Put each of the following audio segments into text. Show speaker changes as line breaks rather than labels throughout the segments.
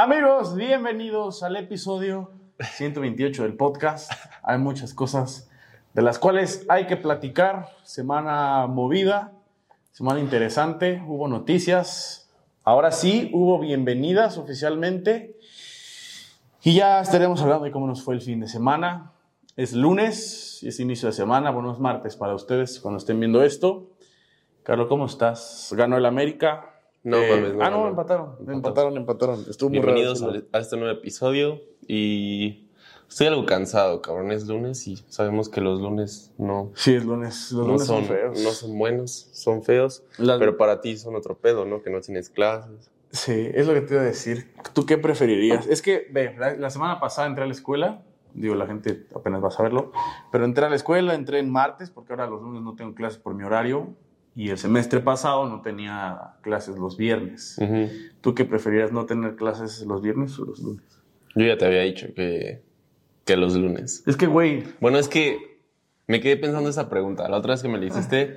Amigos, bienvenidos al episodio 128 del podcast. Hay muchas cosas de las cuales hay que platicar. Semana movida, semana interesante, hubo noticias. Ahora sí, hubo bienvenidas oficialmente. Y ya estaremos hablando de cómo nos fue el fin de semana. Es lunes y es inicio de semana. Bueno, es martes para ustedes cuando estén viendo esto. Carlos, ¿cómo estás? Ganó el América.
No,
Eh,
mames, no,
ah, no,
no.
empataron. Empataron, empataron. Estuvo muy
Bienvenidos a, a este nuevo episodio y estoy algo cansado, cabrón. Es lunes y sabemos que los lunes no,
Sí, es lunes. Los
no,
lunes son,
son,
feos.
no son buenos, son feos.
Las-
Pero para ti son otro pedo, ¿no? Que no tienes clases.
Sí, es lo que te iba a decir. ¿Tú qué preferirías? Es que, ve, la, la semana pasada entré a la escuela. Digo, la gente apenas va a saberlo. Pero entré a la escuela, entré en martes, porque ahora los lunes no tengo clases por mi horario. Y el semestre pasado no tenía clases los viernes. ¿Tú qué preferirías no tener clases los viernes o los lunes?
Yo ya te había dicho que, que los lunes.
Es que, güey,
Bueno, es que me quedé pensando esa pregunta. La otra vez que me la hiciste,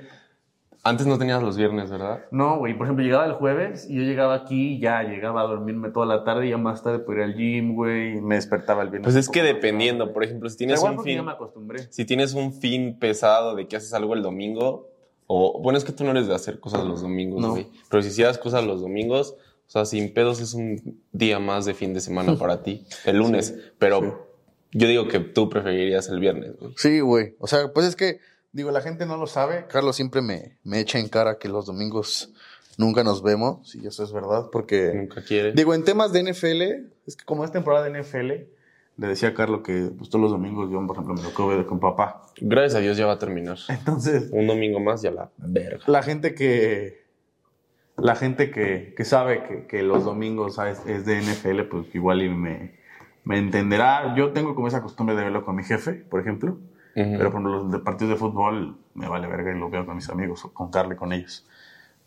antes no tenías los viernes, ¿verdad?
no, güey. Por ejemplo, llegaba el jueves y yo llegaba aquí y ya llegaba a dormirme toda la tarde y ya más tarde por ir al gym, güey. Me despertaba el viernes.
Pues es que dependiendo, por ejemplo, si tienes
igual
un fin...
ya me acostumbré.
si tienes un fin pesado de que haces algo el domingo, o bueno, es que tú no eres de hacer cosas los domingos,
No.
güey. Pero si hicieras cosas los domingos, o sea, sin pedos es un día más de fin de semana para ti, el lunes. Pero
sí.
yo digo que tú preferirías el viernes, güey.
Sí, güey. O sea, pues es que, digo, la gente no lo sabe. Carlos siempre me, me echa en cara que los domingos nunca nos vemos. Y eso es verdad, porque...
Nunca quiere.
Digo, en temas de NFL,
Es que como es temporada de NFL, le decía a Carlos que pues, todos los domingos yo, por ejemplo, me lo ver con papá.
Gracias a Dios ya va a terminar.
Entonces,
Un domingo más ya la verga.
la gente que la gente que, que sabe que, que los domingos ¿sabes? es de NFL, pues igual y me, me entenderá. Yo tengo como esa costumbre de verlo con mi jefe, por ejemplo.
Ujú.
Pero por ejemplo, los de partidos de fútbol me vale verga y lo veo con mis amigos o con Carly con ellos.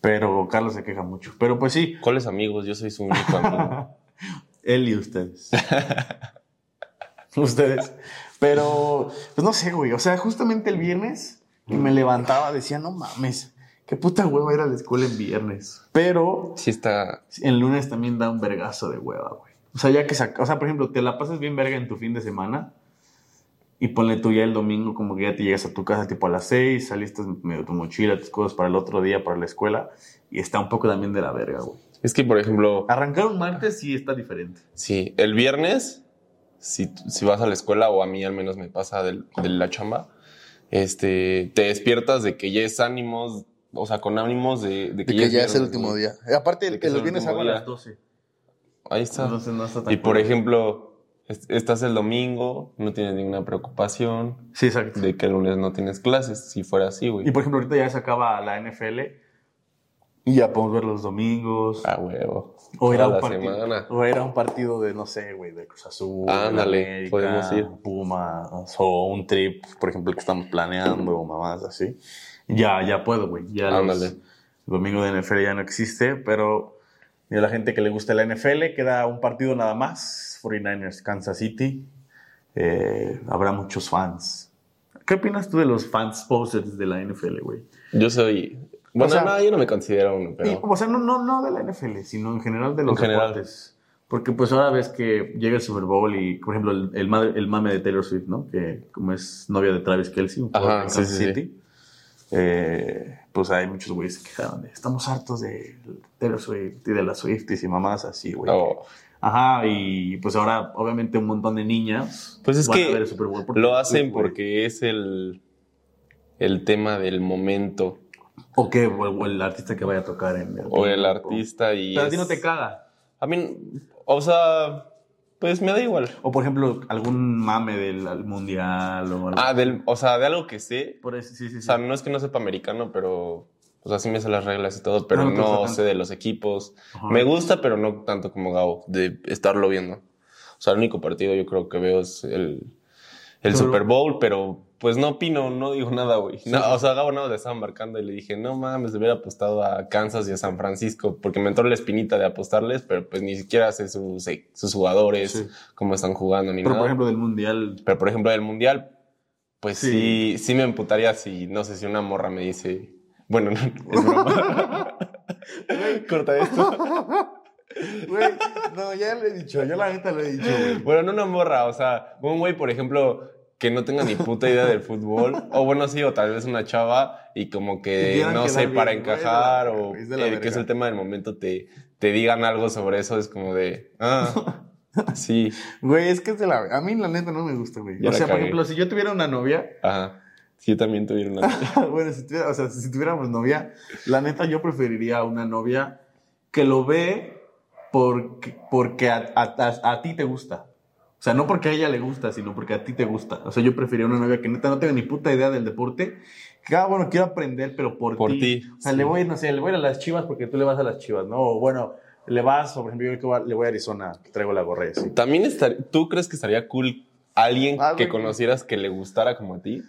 Pero Carlos se queja mucho. Pero pues sí,
¿Cuáles amigos? Yo soy su único amigo.
Él y ustedes. ustedes. Pero, pues no sé, güey. O sea, justamente el viernes que me levantaba decía, no mames, qué puta hueva ir a la escuela en viernes. Pero
Sí está...
el lunes también da un vergazo de hueva, güey. O sea, ya que saca, o sea, por ejemplo, te la pasas bien verga en tu fin de semana y ponle tú ya el domingo como que ya te llegas a tu casa tipo a las 6, saliste medio tu mochila, tus cosas para el otro día, para la escuela y está un poco también de la verga, güey.
Es que, por ejemplo,
Arrancar un martes sí está diferente.
Sí, el viernes, si, si vas a la escuela, o a mí al menos me pasa del- de, la chamba, este, te despiertas de que ya es ánimos, o sea, con ánimos de, de que,
de que ya es el último día. Eh, Aparte,
De
el
que
los
el
viernes hago a las 12.
Ahí está.
Entonces no está tan
y por
cool.
ejemplo, est- estás el domingo, no tienes ninguna preocupación
Sí, exacto.
de que el lunes no tienes clases, si fuera así, güey.
Y por ejemplo, ahorita ya se acaba la NFL y ya podemos ver los domingos.
A huevo.
O, era un partido, o era un partido de, no sé, güey, de Cruz Azul.
Ándale, podemos ir.
Pumas, o un trip, por ejemplo, que estamos planeando, o mamás así. Ya, ya puedo, güey. Ya los-
Ándale.
el domingo de NFL ya no existe, pero a la gente que le gusta la NFL queda un partido nada más. 49ers, Kansas City. Eh, habrá muchos fans. ¿Qué opinas tú de los fans posters de la NFL, güey?
Yo soy... Bueno,
sea-
no, yo no me considero uno,
Y,
pero...
o sea, no, no, no de la NFL, sino en general de los
En general.
deportes. Porque pues ahora ves que llega el Super Bowl y, por ejemplo, el, el, madre- el mame de Taylor Swift, ¿no? Que como es novia de Travis Kelsey, un
Ajá,
de
sí,
Kansas
sí, sí.
City, eh, pues hay muchos güeyes que quejaron de, estamos hartos de Taylor Swift y de las Swifties y mamás así, güey.
Oh.
Ajá, y pues ahora obviamente un montón de niñas
Pues es
van
que
a ver el Super Bowl. por
Lo hacen porque es el, el tema del momento.
O que o, o el artista que vaya a tocar en el...
O el artista y.
Pero a ti no te caga.
A mí, o sea, pues me da igual.
O por ejemplo, algún mame del al mundial o algo.
Ah, del, o sea, de algo que sé.
Por eso, sí, sí, sí.
O sea, no es que no sepa americano, pero. O sea, sí me sé las reglas y todo, pero
No, no
sé de los equipos.
Ajá.
Me gusta, pero no tanto como Gabo, de estarlo viendo. O sea, el único partido yo creo que veo es el, el
Pero-
Super Bowl, pero pues no opino, no digo nada, güey. No, o sea, Gabo nada le estaba marcando y le dije, no mames, hubiera apostado a Kansas y a San Francisco, porque me entró la espinita de apostarles, pero pues ni siquiera sé sus, sus jugadores,
Sí.
cómo están jugando ni
Pero
nada.
por ejemplo, del mundial.
pero por ejemplo, del Mundial, pues
Sí.
sí. sí, me emputaría si, no sé, si una morra me dice, bueno, no, es broma. Corta esto.
Güey, no, ya le he dicho, yo la neta lo he dicho, güey.
Bueno, no una morra, o sea, un güey, por ejemplo, que no tenga ni puta idea del fútbol, o bueno, sí, o tal vez una chava y como
Que
no sé, para
la
encajar o
es
eh, que es el tema del momento, te, te digan algo sobre eso, es como de, ah, sí,
Güey, es que es de la... A mí la neta no me gusta, güey.
Ya
O sea, por ejemplo, si yo tuviera una novia,
ajá. Sí, yo también tuviera una.
bueno, si, tuviera- o sea, si tuviéramos novia, la neta yo preferiría una novia que lo ve porque, porque a, a- a- a ti te gusta. O sea, no porque a ella le gusta, sino porque a ti te gusta. O sea, yo preferiría una novia que neta no tenga ni puta idea del deporte. Que, ah, bueno, quiero aprender, pero por,
Por
ti. O sea,
sí.
le voy, no sé, le voy a las chivas porque tú le vas a las chivas, ¿no? O bueno, le vas, por ejemplo, yo le voy a Arizona, traigo la gorra y así.
También estar, ¿tú crees que estaría cool alguien
Ah,
que conocieras que le gustara como a ti?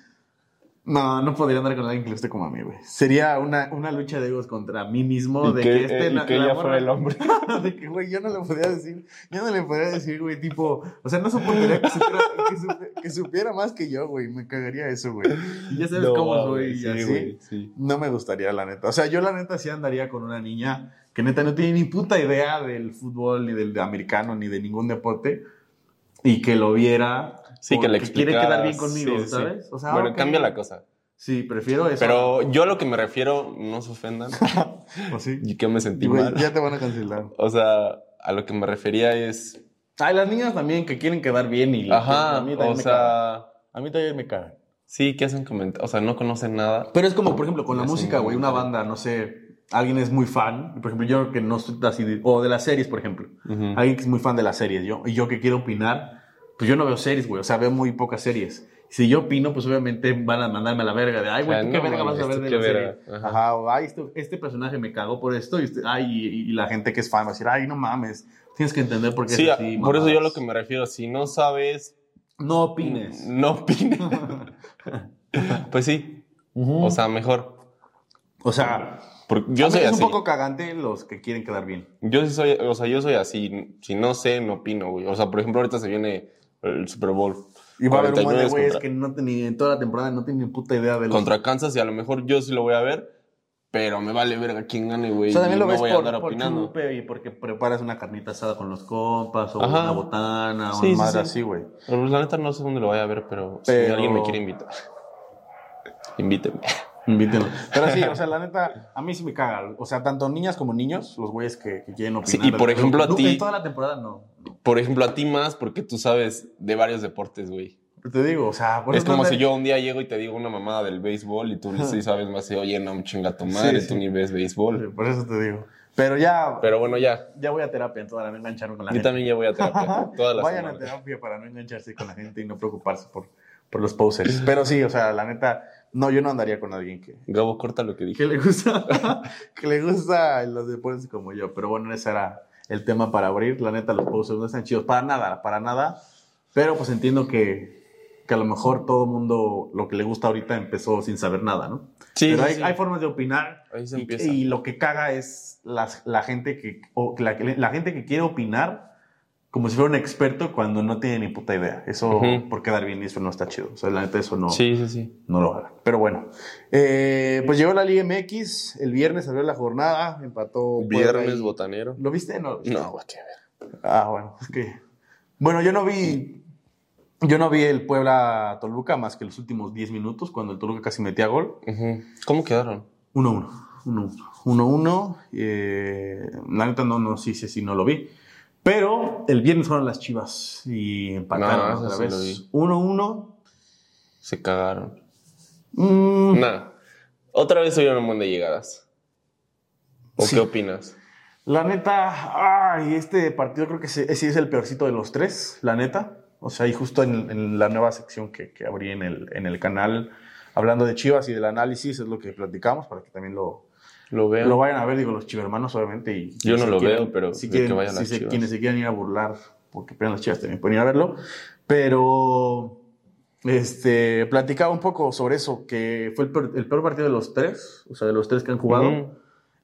No, no podría andar con alguien que le guste como a mí, güey. Sería una, una lucha de egos contra mí mismo. De
que,
que, este
eh,
la-
que
la
ella
morra-
fuera el hombre.
de que, güey, yo no le podría decir, yo no le podría decir, güey, tipo, o sea, no soportaría que supiera, que supi- que supiera más que yo, güey, me cagaría eso, güey. Y ya sabes
No,
cómo soy y
sí,
así.
sí.
No me gustaría, la neta. O sea, yo la neta sí andaría con una niña que neta no tiene ni puta idea del fútbol, ni del americano, ni de ningún deporte, y que lo viera.
Sí, que le
porque quiere quedar bien conmigo,
sí, sí.
¿sabes? O sea,
bueno,
ok.
cambia la cosa.
Sí, prefiero eso.
Pero yo a lo que me refiero, no se ofendan,
Pues sí.
y que me sentí
Güey,
mal.
ya te van a cancelar.
O sea, a lo que me refería es,
Ay, las niñas también que quieren quedar bien y a
ajá,
mí también
o
me cagan.
sea,
A mí también me cagan.
sí, que hacen comentarios, o sea, no conocen nada.
Pero es como, por ejemplo, con la música, güey, una banda, no sé, alguien es muy fan, por ejemplo, yo que no estoy así, de- o de las series, por ejemplo,
Ujú.
alguien que es muy fan de las series, yo, y yo que quiero opinar, pues yo no veo series, güey, o sea, veo muy pocas series. Si yo opino, pues obviamente van a mandarme a la verga de, ay, güey,
Ah,
¿tú
no
qué verga vas a ver
¿tú
de la serie?
Ajá.
Ajá, o, ay, este, este personaje me cagó por esto, y, este- ay, y, y la gente que es fan va a decir, ay, no mames, tienes que entender por qué
Sí,
es así,
por eso yo a lo
mamadas".
que me refiero, si no sabes,
No opines.
no opines. pues sí, o sea, mejor.
O sea,
Porque yo
a
soy
es
así.
un poco cagante los que quieren quedar bien.
Yo sí soy, o sea, yo soy así. Si no sé, no opino, güey. O sea, por ejemplo, ahorita se viene el Super Bowl.
Y va a haber un montón de
49
güeyes
contra,
que no tenían, en toda la temporada no tienen ni puta idea de los...
contra Kansas y a lo mejor yo sí lo voy a ver, pero me vale verga quién gane, güey.
o sea, también lo
no
ves
voy a
por,
andar
por
opinando.
y porque preparas una carnita asada con los compas o
Ajá.
una botana o
Sí,
una
sí,
madre
sí.
así, güey.
Pues, la neta no sé dónde lo voy a ver, pero,
Pero-
si alguien me quiere invitar, invítenme.
Invítenlo. Pero sí, o sea, la neta, a mí sí me caga. O sea, tanto niñas como niños, los güeyes que, que quieren opinar.
Sí, y por ejemplo, a ti-
En toda la temporada no.
Por ejemplo, a ti más porque tú sabes de varios deportes, güey.
Te digo, o sea... por
Es como si yo un día llego y te digo una mamada del béisbol y tú sí sabes más y oye, no, chinga tu madre,
Sí,
tú
sí.
ni ves béisbol.
Por eso te digo. Pero ya,
Pero bueno, ya.
ya voy a terapia en toda la no engancharme con la
Yo
gente.
también ya voy a terapia todas las
Vayan a
semanas.
terapia para no engancharse con la gente y no preocuparse por, por los posers. Pero sí, o sea, la neta, no, yo no andaría con alguien que,
Gabo, corta lo que dije.
que le gusta que le gusta los deportes como yo. Pero bueno, ese era el tema para abrir. La neta, los posers no están chidos para nada, para nada. Pero pues entiendo que, que a lo mejor todo mundo lo que le gusta ahorita empezó sin saber nada, ¿no?
Sí,
Pero hay,
sí.
hay formas de opinar.
Ahí se
y,
empieza.
y lo que caga es las- la, gente que, o la, la gente que quiere opinar como si fuera un experto cuando no tiene ni puta idea. Eso por quedar bien, eso no está chido. O sea, la neta, eso no,
Sí, sí, sí.
no lo hagan. Pero bueno, eh, pues llegó la Liga MX. El viernes abrió la jornada, empató.
Viernes botanero.
¿Lo viste? No. lo viste?
No, qué ver.
Ah, bueno, es que. Bueno, yo no vi. Yo no vi el Puebla Toluca más que los últimos 10 minutos, cuando el Toluca casi metía gol.
¿Cómo quedaron?
1-1. 1-1. 1-1. Eh, la neta no, no, sí, sí, sí, no lo vi. Pero el viernes fueron las chivas y empataron
No,
otra vez.
vi.
1-1.
Se cagaron.
Mm,
Nada. Otra vez hubieron un montón de llegadas. ¿O
Sí.
qué opinas?
La neta, ay, este partido creo que sí, sí es el peorcito de los tres, la neta. O sea, y justo en, en la nueva sección que, que abrí en el, en el canal, hablando de Chivas y del análisis, es lo que platicamos para que también lo,
Lo veo.
lo vayan a ver, digo, los chivermanos, obviamente. Y,
Yo no lo
quieren-
veo, pero
si quieren,
que vayan
si
las
se-
Chivas.
quienes se quieran ir a burlar porque pierden las chivas también pueden ir a verlo. Pero este, platicaba un poco sobre eso, que fue el peor, el peor partido de los tres, o sea, de los tres que han jugado.
Ujú.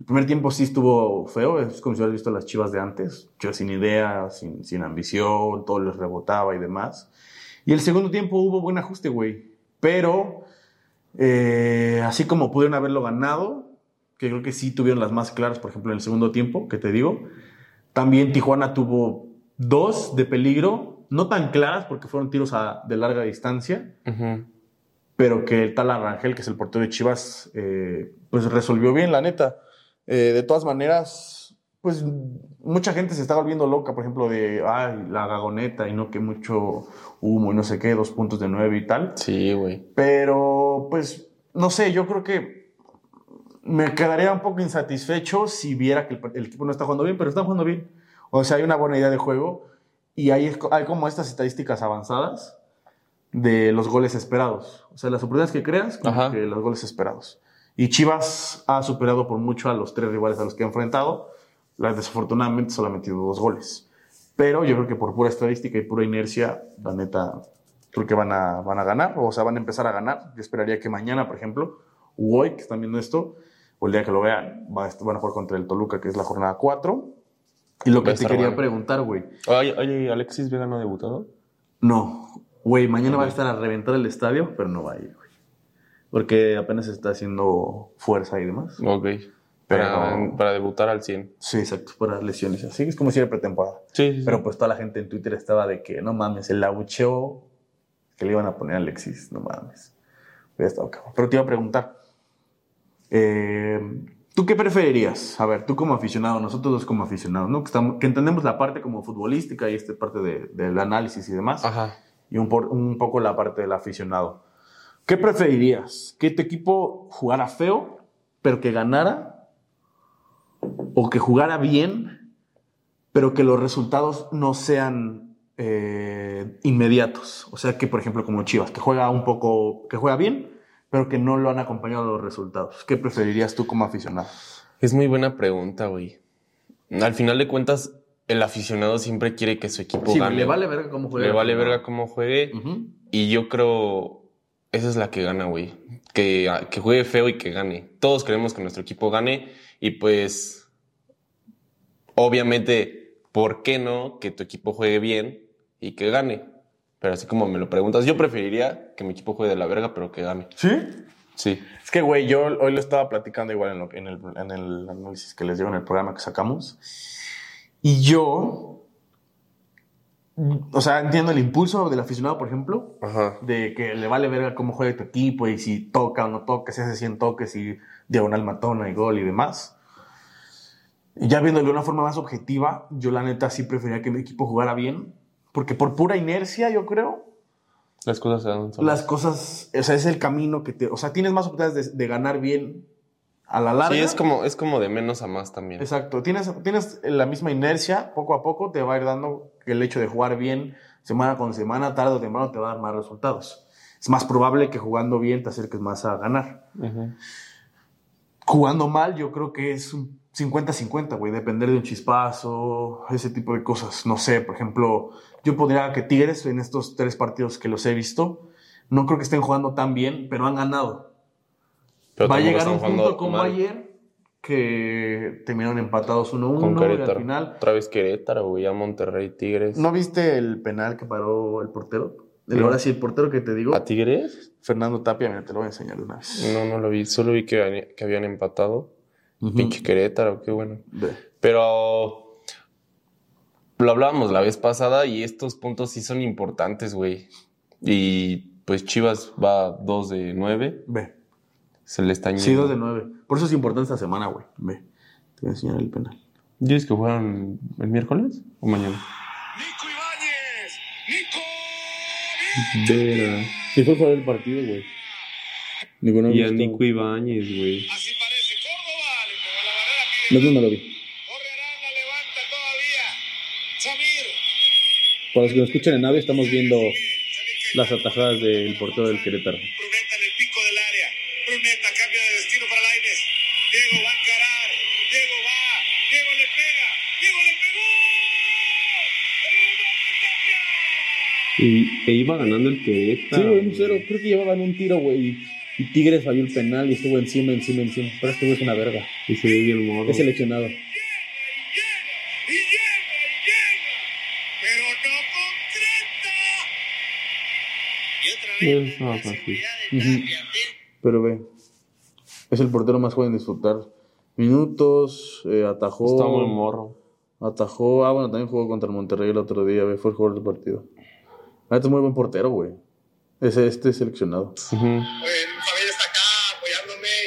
El primer tiempo sí estuvo feo, es como si hubieras visto las chivas de antes, chivas sin idea, sin, sin ambición, todo les rebotaba y demás. Y el segundo tiempo hubo buen ajuste, güey. Pero, eh, así como pudieron haberlo ganado, que creo que sí tuvieron las más claras, por ejemplo, en el segundo tiempo, que te digo, También Tijuana tuvo dos de peligro, no tan claras porque fueron tiros a- de larga distancia, pero que el tal Arrangel, que es el portero de Chivas, eh, pues resolvió bien, la neta. Eh, de todas maneras, pues mucha gente se está volviendo loca, por ejemplo, de ay, la gagoneta y no que mucho humo y no sé qué, dos puntos de nueve y tal.
Sí, güey.
Pero, pues, no sé, yo creo que me quedaría un poco insatisfecho si viera que el, el equipo no está jugando bien, pero está jugando bien. O sea, hay una buena idea de juego y hay, hay como estas estadísticas avanzadas de los goles esperados. O sea, las oportunidades que creas, como
Ajá.
que los goles esperados. Y Chivas ha superado por mucho a los tres rivales a los que ha enfrentado. La- Desafortunadamente solo ha metido dos goles. Pero yo creo que por pura estadística y pura inercia, la neta, creo que van a, van a ganar, o sea, van a empezar a ganar. Yo esperaría que mañana, por ejemplo, o hoy, que están viendo esto, o el día que lo vean, va a van a jugar contra el Toluca, que es la jornada 4. Y lo que te quería
bueno.
preguntar, güey.
Oye, oye, ¿Alexis Vega no ha debutado?
No, güey, mañana va a estar a reventar el estadio, pero no va a ir, güey. Porque apenas está haciendo fuerza y demás.
Ok. Para,
Pero-
para debutar al 100.
Sí, exacto, por las lesiones. Así es como si era pretemporada.
Sí, sí.
Pero pues toda la gente en Twitter estaba de que, no mames, el abucheo que le iban a poner a Alexis, no mames. Estado cabrón. Pero te iba a preguntar, eh, ¿tú qué preferirías? A ver, tú como aficionado, nosotros dos como aficionados, ¿no? Que, estamos, que entendemos la parte como futbolística y esta parte de- del análisis y demás,
Ajá.
y un, por- un poco la parte del aficionado. ¿Qué preferirías? ¿Que tu equipo jugara feo, pero que ganara? ¿O que jugara bien, pero que los resultados no sean eh, inmediatos? O sea, que por ejemplo como Chivas, que juega un poco, que juega bien, pero que no lo han acompañado los resultados. ¿Qué preferirías tú como aficionado?
Es muy buena pregunta, güey. Al final de cuentas, el aficionado siempre quiere que su equipo
Sí,
gane.
le vale verga cómo juega.
Le vale verga cómo juegue. Y yo creo, esa es la que gana, güey. Que, que juegue feo y que gane. Todos queremos que nuestro equipo gane. Y pues, obviamente, ¿por qué no que tu equipo juegue bien y que gane? Pero así como me lo preguntas, yo preferiría que mi equipo juegue de la verga, pero que gane.
¿Sí?
Sí.
Es que, güey, yo hoy lo estaba platicando igual en, lo- en el, en el análisis que les dio en el programa que sacamos. Y yo, o sea, entiendo el impulso del aficionado, por ejemplo,
Ajá.
de que le vale verga cómo juega tu equipo y si toca o no toca, si hace 100 toques y diagonal matona y gol y demás. Y ya viéndolo de una forma más objetiva, yo la neta sí preferiría que mi equipo jugara bien, porque por pura inercia, yo creo,
Las cosas se dan solas.
las cosas, o sea, es el camino que te, o sea, tienes más oportunidades de, de ganar bien a la larga.
Sí, es como, es como de menos a más también.
Exacto, tienes, tienes la misma inercia, poco a poco te va a ir dando el hecho de jugar bien semana con semana, tarde o temprano te va a dar más resultados. Es más probable que jugando bien te acerques más a ganar. Jugando mal, yo creo que es un 50-50, güey, depender de un chispazo, ese tipo de cosas. No sé, por ejemplo, yo podría que Tigres en estos tres partidos que los he visto, no creo que estén jugando tan bien, pero han ganado.
Pero
Va a llegar un punto como
mal.
ayer que terminaron empatados 1-1
Con Querétaro.
al final...
Otra vez Querétaro, güey, a Monterrey, Tigres.
¿No viste el penal que paró el portero?
No.
Ahora sí, el portero que te digo,
¿A Tigres?
Fernando Tapia, mira, te lo voy a enseñar de una vez.
No, no lo vi. Solo vi que, habían- que habían empatado. Pinche Querétaro, qué bueno.
Ve.
Pero lo hablábamos la vez pasada y estos puntos sí son importantes, güey. Y pues Chivas va 2 de 9.
Ve.
Se le está
Sí,
yendo.
dos de nueve. Por eso es importante esta semana, güey. Ve. Te voy a enseñar el penal.
¿Dices que juegan el miércoles o mañana?
Nico Ibáñez. Nico.
Vera.
Sí, fue jugar el partido, güey. Nico, no,
Y a Nico Ibáñez, güey.
Así parece Córdoba. Le pegó la barrera.
No, no lo vi. Para los que nos escuchan en nave, estamos viendo las atajadas del portero del Querétaro.
Bruneta en el pico del área. Bruneta cambia de destino para Laines. Diego va a encarar. Diego va. Diego le pega. Diego le pegó.
Y e iba ganando el Querétaro.
Sí, güey, un cero. Creo que llevaban un tiro, güey. Y Tigres falló el penal y estuvo encima, encima, encima. Pero este güey es una verga.
Y se ve bien modo.
Es seleccionado.
Es más fácil.
Ujú. Pero ve. Es el portero más joven en disfrutar minutos. eh, atajó.
Está muy morro.
Atajó. Ah, bueno, también jugó contra el Monterrey el otro día, güey. Fue el jugador del partido. Ah, este es muy buen portero, güey. Ese, este seleccionado.
Apoyándome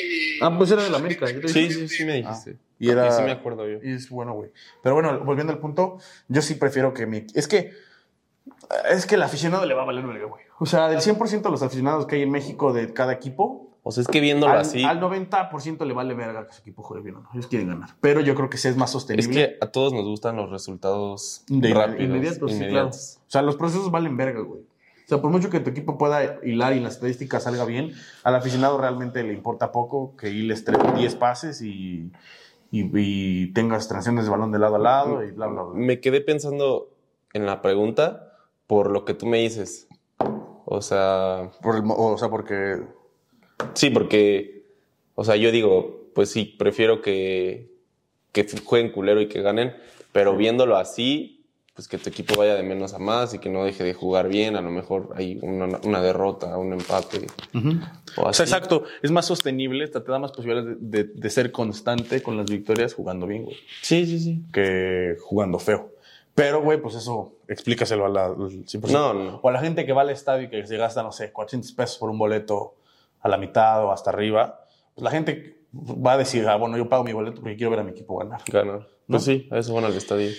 y...
Ah, pues era del América. yo te
Sí, sí, sí me dijiste.
Y era.
Sí me acuerdo yo.
Y es bueno, güey. Pero bueno, volviendo al punto, yo sí prefiero que mi. Es que. Es que el aficionado le va a valer verga, güey. O sea, del 100% de los aficionados que hay en México de cada equipo,
O sea, es que viéndolo
al,
así,
al 90% le vale verga que su equipo juegue bien o no. Ellos quieren ganar. Pero yo creo que sí es más
es
sostenible.
que a todos nos gustan los resultados
de
rápidos,
inmediatos, sí, claro.
inmediatos.
O sea, los procesos valen verga, güey. O sea, por mucho que tu equipo pueda hilar y las estadísticas salga bien, al aficionado realmente le importa poco que hiles tres- 10 pases y, y, y tengas transiciones de balón de lado a lado y bla, bla, bla.
Me quedé pensando en la pregunta por lo que tú me dices. O sea,
Por el o sea, porque
sí, porque, o sea, yo digo, pues sí, prefiero que, que jueguen culero y que ganen, pero viéndolo así, pues que tu equipo vaya de menos a más y que no deje de jugar bien, a lo mejor hay una, una derrota, un empate. O
sea, exacto, es más sostenible, te te da más posibilidades de, de- de ser constante con las victorias jugando bien, güey,
Sí, sí, sí.
que jugando feo. Pero, güey, pues eso explícaselo a la, al 100%.
No, no.
O a la gente que va al estadio y que se gasta, no sé, 400 pesos por un boleto a la mitad o hasta arriba. Pues la gente va a decir, ah, bueno, yo pago mi boleto porque quiero ver a mi equipo ganar.
Ganar. Pues sí, a eso van al estadio.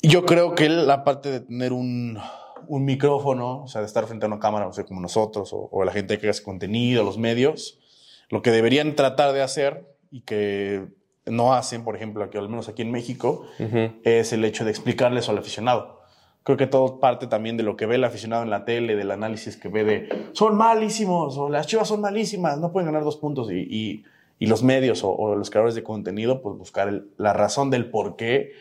Yo creo que la parte de tener un, un micrófono, o sea, de estar frente a una cámara, o sea, como nosotros, o, o la gente que hace contenido, los medios, lo que deberían tratar de hacer y que no hacen, por ejemplo, aquí, al menos aquí en México, es el hecho de explicarles al aficionado. Creo que todo parte también de lo que ve el aficionado en la tele, del análisis que ve de son malísimos o las chivas son malísimas, no pueden ganar dos puntos. Y, y- y los medios o, o los creadores de contenido, pues buscar el- la razón del por qué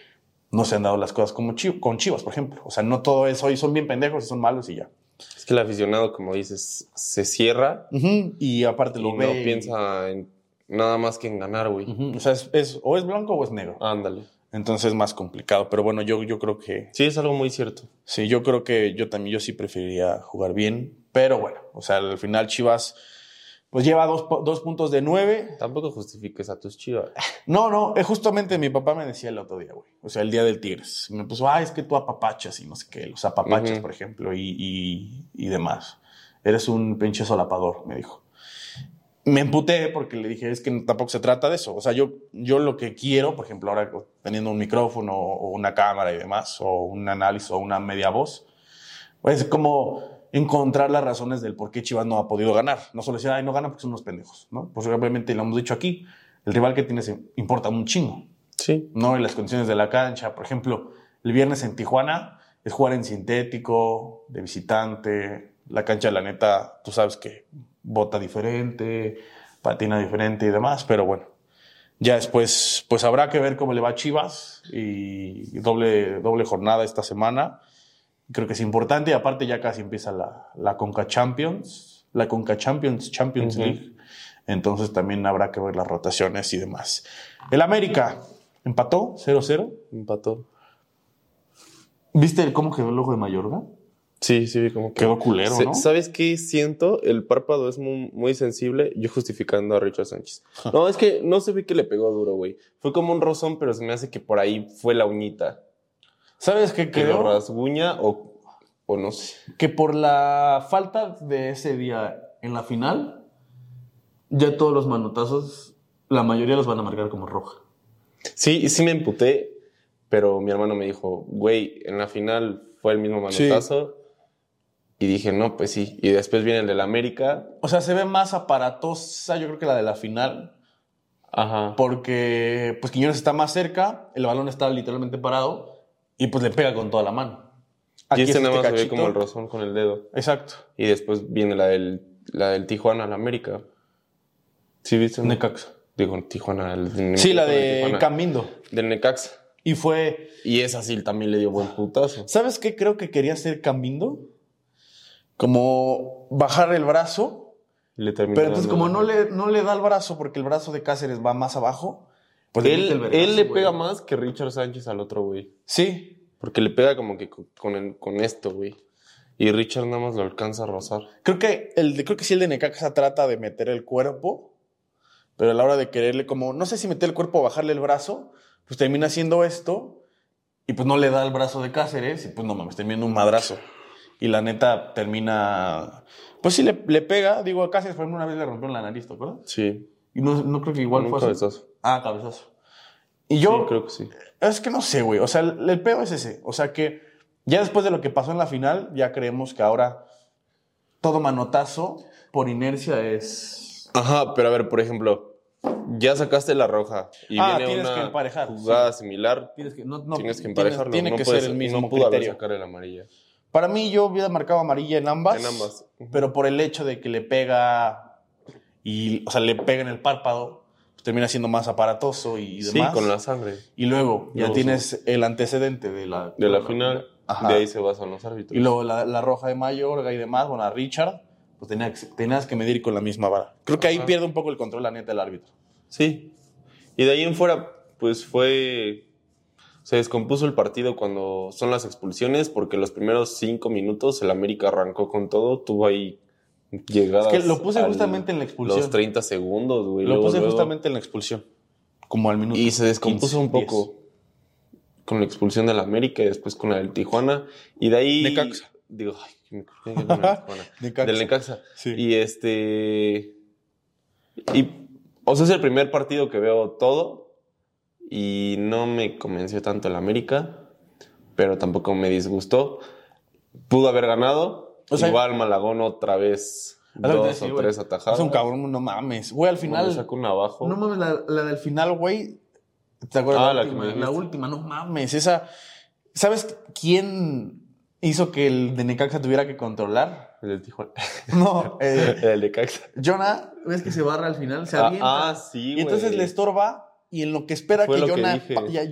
no se han dado las cosas como con chivas, por ejemplo. O sea, no todo es hoy son bien pendejos y son malos y ya.
Es que el aficionado, como dices, se cierra
Y aparte
y
lo
no
ve. y-
piensa en nada más que en ganar, güey.
O sea, es, es- o es blanco o es negro.
Ándale.
Entonces es más complicado. Pero bueno, yo, yo creo que
Sí, es algo muy cierto.
Sí, yo creo que yo también, yo sí preferiría jugar bien, pero bueno, o sea, al final Chivas pues lleva dos, dos puntos de nueve.
Tampoco justifiques a tus chivas.
No, no, eh, justamente mi papá me decía el otro día, güey, o sea, el día del Tigres. Me puso, ah, es que tú apapachas y no sé qué, los apapachas,
Ujú.
por ejemplo, y, y, y demás. Eres un pinche solapador, me dijo. Me emputé porque le dije, es que tampoco se trata de eso. O sea, yo, yo lo que quiero, por ejemplo, ahora teniendo un micrófono o una cámara y demás, o un análisis o una media voz, pues es como encontrar las razones del por qué Chivas no ha podido ganar. No solo decir, ay, no ganan porque son unos pendejos, ¿no? Pues obviamente lo hemos dicho aquí, el rival que tienes importa un chingo,
Sí.
¿no? Y las condiciones de la cancha. Por ejemplo, el viernes en Tijuana es jugar en sintético, de visitante. La cancha, la neta, tú sabes que bota diferente, patina diferente y demás, pero bueno. Ya después, pues habrá que ver cómo le va a Chivas y doble, doble jornada esta semana. Creo que es importante y aparte ya casi empieza la, la Conca Champions, la Conca Champions, Champions. League. Entonces también habrá que ver las rotaciones y demás. El América empató 0-0.
Empató.
¿Viste cómo quedó el ojo de Mayorga?
Sí, sí, como que.
Quedó culero,
Se-
¿no?
¿Sabes qué siento? El párpado es muy, muy sensible. Yo justificando a Richard Sánchez. No, es que no se ve que le pegó duro, güey. Fue como un rozón, pero se me hace que por ahí fue la uñita.
¿Sabes qué
Que lo
creo?
rasguña o, o no sé.
Que por la falta de ese día en la final, ya todos los manotazos, la mayoría los van a marcar como roja.
Sí, sí me emputé, pero mi hermano me dijo, güey, en la final fue el mismo manotazo. Y dije, no, pues sí. Y después viene el del América.
O sea, se ve más aparatosa, yo creo que la de la final,
Ajá.
porque pues Quiñones está más cerca, el balón está literalmente parado y pues le pega con toda la mano.
y
es
este nada más se ve como el rozón con el dedo.
Exacto.
Y después viene la del, la del Tijuana al América. ¿Sí viste? no?
Necaxa.
Digo, Tijuana. El,
Sí, la
del
de
Tijuana.
Camindo.
Del Necaxa.
Y fue,
Y esa sí también le dio buen putazo.
¿sabes qué creo que quería hacer Camindo? Como bajar el brazo
Le
Pero entonces, como no le, no le da el brazo porque el brazo de Cáceres va más abajo, pues le
Él,
vergazo,
él le pega más que Richard Sánchez al otro, güey.
Sí.
Porque le pega como que con, con, el- con esto, güey. Y Richard nada más lo alcanza a rozar.
Creo que, el de, creo que sí el de Necaxa trata de meter el cuerpo, pero a la hora de quererle como, no sé si meter el cuerpo o bajarle el brazo, pues termina haciendo esto y pues no le da el brazo de Cáceres y pues no mames, termina un madrazo. Y la neta termina, pues sí le, le pega, digo, a Cáceres por ejemplo una vez le rompió la nariz, ¿te acuerdas?
Sí.
Y no, no creo que igual fue así.
cabezazo.
Ah, cabezazo. Y yo,
Sí, creo que sí.
es que no sé, güey. O sea, el, el peor es ese. O sea que ya después de lo que pasó en la final, ya creemos que ahora todo manotazo por inercia es.
Ajá, pero a ver, por ejemplo, ya sacaste la roja y
Ah,
viene
tienes
una
que emparejar,
jugada similar.
Tienes que, no, no,
tienes que
tienes-
emparejarlo.
Tiene
no
que
puedes-
ser el mismo
No pudo haber
criterio.
sacar el amarilla.
Para mí, yo hubiera marcado amarilla en ambas.
En ambas.
Pero por el hecho de que le pega y, o sea, le pega en el párpado, pues termina siendo más aparatoso y
Sí,
demás.
con la sangre.
Y luego ya tienes el antecedente de la,
De la final,
Ajá.
de ahí se basan los árbitros.
Y luego la, la roja de Mayorga y demás, bueno, a Richard, pues tenía que- tenías que medir con la misma vara. Creo que ahí pierde un poco el control, la neta, el árbitro.
Sí. Y de ahí en fuera, pues fue. Se descompuso el partido cuando son las expulsiones, porque los primeros cinco minutos el América arrancó con todo, tuvo ahí llegadas.
Es que lo puse
al-
justamente en la expulsión.
Los 30 segundos, güey.
Lo
luego,
puse
luego.
justamente en la expulsión. Como al minuto.
Y se descompuso
15,
un poco con la expulsión del América y después con la del Tijuana. Y de ahí.
Necaxa.
Digo, ay, que me la Tijuana.
Necaxa.
Del Necaxa.
Sí.
Y este. Y. O sea, es el primer partido que veo todo. Y no me convenció tanto el América. Pero tampoco me disgustó. Pudo haber ganado.
O sea-
Igual Malagón otra vez. Dos o
güey.
tres atajadas.
Es un cabrón, no mames. Güey, al
Final. sacó una abajo.
No mames, la, la del final, güey. ¿Te acuerdas?
Ah,
la,
la que
última, la última, no mames. Esa. ¿Sabes quién hizo que el de Necaxa tuviera que controlar?
El del Tijuana.
No, eh,
el de Caxa.
Jonah, ¿ves que se barra al final? Se
Ah,
avienta.
ah, sí,
Y entonces
güey.
le estorba y en lo que espera
Fue
que
que
Jonah,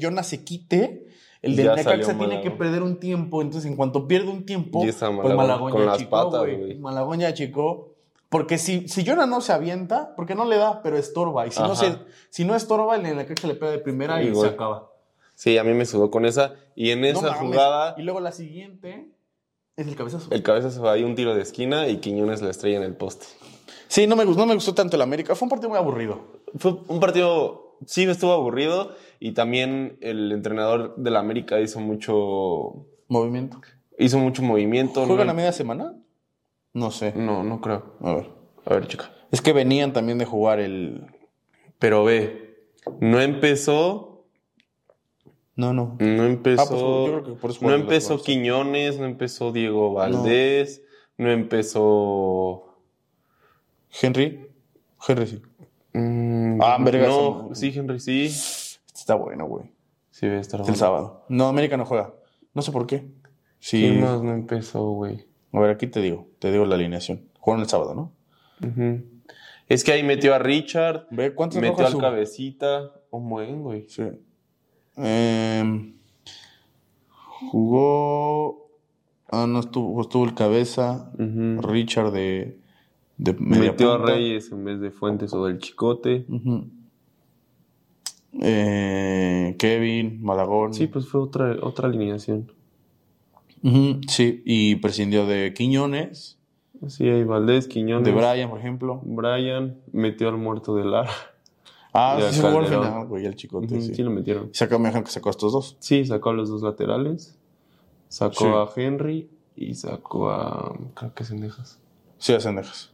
Jonah se quite, el de
Ya
Necaxa tiene que perder un tiempo. Entonces, en cuanto pierde un tiempo, pues achicó,
patas,
güey. ya achicó. Porque si, si Jonah no se avienta, porque no le da, pero estorba. Y si, no, se, si no estorba, el Necaxa le pega de primera y, se acaba.
Sí, a mí me sudó con esa. Y en esa jugada,
Y luego la siguiente es el cabezazo.
el cabeza se va ahí un tiro de esquina y Quiñones la estrella en el poste.
Sí, no me, gustó, no me gustó tanto el América. Fue un partido muy aburrido.
Fue un partido, sí, estuvo aburrido. Y también el entrenador de la América hizo mucho,
Movimiento.
hizo mucho movimiento.
¿Juegan
no,
a media semana? No sé.
no, no creo.
A ver.
A ver, chica.
Es que venían también de jugar el.
Pero ve, no empezó,
No, no.
no empezó,
Ah, pues, yo creo que por eso
no empezó Quiñones, no empezó Diego Valdés, no empezó...
Henry. Henry sí.
Mm,
Ah, verga,
No, sí, Henry, sí.
Este está bueno, güey.
Sí, debe estar
El
bueno.
sábado. No, América no juega. No sé por qué. Sí.
¿Quién más no empezó, güey?
A ver, aquí te digo. Te digo la alineación. Jugaron el sábado, ¿no?
Ujú. Es que ahí metió a Richard,
Ve cuántos
metió al cabecita. Un buen, güey.
Sí. Em, jugó. Ah, no estuvo, estuvo el cabeza.
Ujú.
Richard de. De
Metió a. Reyes en vez de Fuentes o del Chicote.
Eh, Kevin, Malagón.
Sí, pues fue otra, otra alineación.
Sí, y prescindió de Quiñones,
Sí, hay Valdés, Quiñones.
de Brian, por ejemplo.
Brian metió al muerto de Lara.
Ah,
de
sí, jugó al final, güey, el chicote.
Ujú,
sí.
sí. lo metieron.
Sacó, me dijeron que sacó a estos dos.
Sí, sacó a los dos laterales. Sacó
Sí.
a Henry y sacó a. Creo que Sendejas.
Sí, a Cendejas.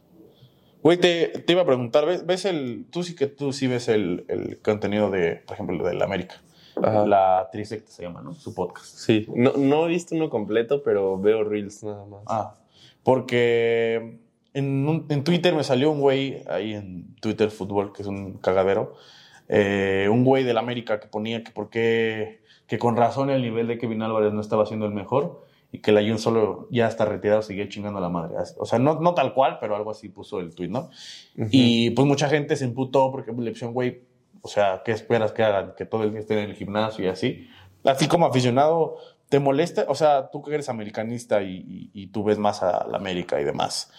Güey, te, te iba a preguntar, ¿ves, ves el. Tú sí que tú sí ves el, el contenido de, por ejemplo, de la América.
Ajá.
La Trisecta se llama, ¿no? Su podcast.
Sí, no, no he visto uno completo, pero veo Reels nada más.
Ah, porque en, un- en Twitter me salió un güey, ahí en Twitter Fútbol, que es un cagadero, eh, un güey del América que ponía que por qué, que con razón el nivel de Kevin Álvarez no estaba siendo el mejor y que el Ayun solo ya está retirado, seguía chingando a la madre. O sea, no, no tal cual, pero algo así puso el tweet, ¿no?
Ujú.
Y pues mucha gente se emputó porque pues, le pusieron, güey, o sea, ¿qué esperas que hagan? Que todo el día estén en el gimnasio y así. Así como aficionado, ¿te molesta? O sea, tú que eres americanista y, y- y tú ves más a la América y demás.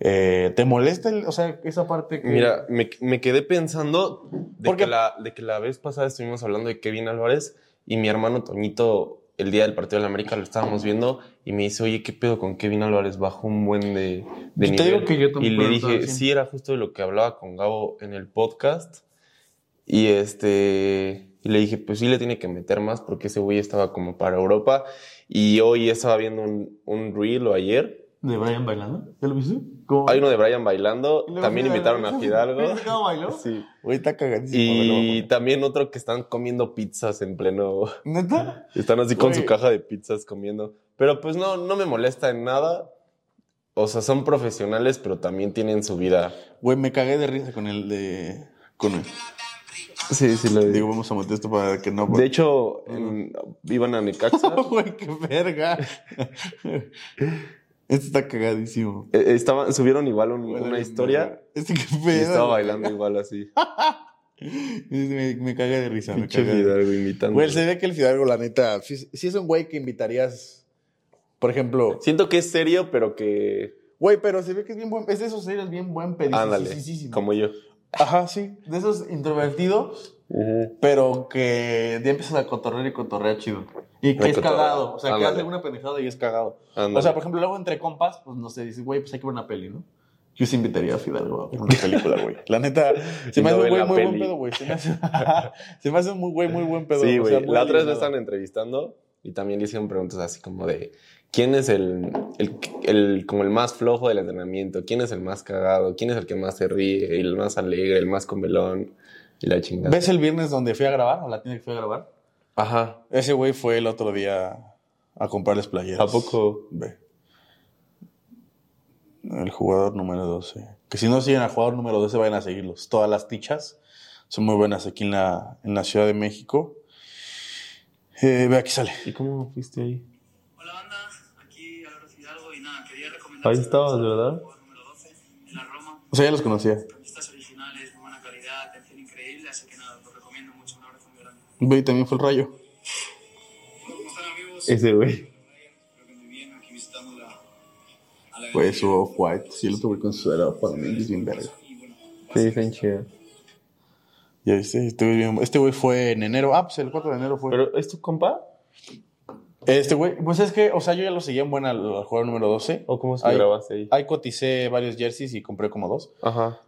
eh, ¿Te molesta, el- o sea, esa parte que...
Mira, me, me quedé pensando de
Porque-
que, la, de que la vez pasada estuvimos hablando de Kevin Álvarez y mi hermano Toñito, el día del partido de la América, lo estábamos viendo y me dice, oye, ¿qué pedo con Kevin Álvarez? Bajó un buen de, de
Yo te
nivel.
digo que yo
y le dije, sí, era justo de lo que hablaba con Gabo en el podcast. Y este. Y le dije, pues sí le tiene que meter más porque ese güey estaba como para Europa. Y hoy estaba viendo un, un reel o ayer.
¿De Brian bailando? ¿Ya lo viste? ¿Cómo?
Hay uno de Brian bailando. También invitaron a Fidalgo.
¿Fidalgo bailó?
Sí.
Güey, está cagadísimo.
Y también otro que están comiendo pizzas en pleno.
¿Neta?
Están así con
Güey.
su caja de pizzas comiendo. Pero pues no, no me molesta en nada. O sea, son profesionales, pero también tienen su vida.
Güey, me cagué de risa con el de. Con el.
Sí, sí, lo
Digo, vamos a meter esto para que no.
De hecho, en- iban a Necaxa.
Güey, qué verga. Este está cagadísimo.
Eh, estaban, subieron igual un- una historia.
Este qué
y
pedo.
estaba bailando igual así.
Me, me cagué de risa. Me
Pinche
cagué de risa.
Fidalgo imitando.
Güey, se ve que el Fidalgo, la neta, sí es un güey que invitarías. Por ejemplo,
Siento que es serio, pero que.
güey, pero se ve que es bien buen. Es de esos seres bien buen pedicito.
Ándale,
sí, sí, sí, sí.
como yo.
Ajá, sí. De esos introvertidos, pero que ya empiezas a cotorrear y cotorrear chido. Y que es cagado. O sea, que hace alguna pendejada y es cagado. O sea, por ejemplo, luego entre compas, pues no sé, dices, güey, pues hay que ver una peli, ¿no? Yo sí invitaría a Fidalgo a ver una película, güey. La neta, se me hace un güey muy buen pedo, güey. Se me hace, un muy güey, muy buen pedo.
Sí,
o
güey.
sea,
la otra vez me estaban entrevistando y también le hicieron preguntas así como de quién es el, el, el- como el más flojo del entrenamiento, quién es el más cagado, quién es el que más se ríe, el más alegre, el más comelón y la chingada.
¿Ves el viernes donde fui a grabar? ¿O la tienda que fui a grabar?
Ajá.
Ese güey fue el otro día a comprarles playeras.
¿A poco?
Ve. El jugador número 12. Que si no siguen al jugador número 12, vayan a seguirlos. Todas las tichas son muy buenas aquí en la, en la Ciudad de México. Eh, ve, aquí sale.
¿Y cómo fuiste ahí?
Hola banda,
Ahí estabas, ¿verdad?
número 12 en la Roma,
O sea, ya los conocía.
originales, buena calidad, atención increíble, así que nada, lo recomiendo mucho, un abrazo muy grande.
También fue el rayo.
Hola, ¿cómo están amigos?
Ese güey.
Pues su off-white. Sí, el otro güey con su suéter off-white. Es bien verga.
Sí, está chido.
Ya viste, este güey, bien- este güey fue en enero. Ah, pues el 4 de enero fue.
¿Pero es tu compa?
Este güey, pues es que, o sea, yo ya lo seguía en buena al, jugador número 12.
¿O cómo se
Ahí-
grabaste ahí?
Ahí coticé varios jerseys y compré como dos.
Ajá.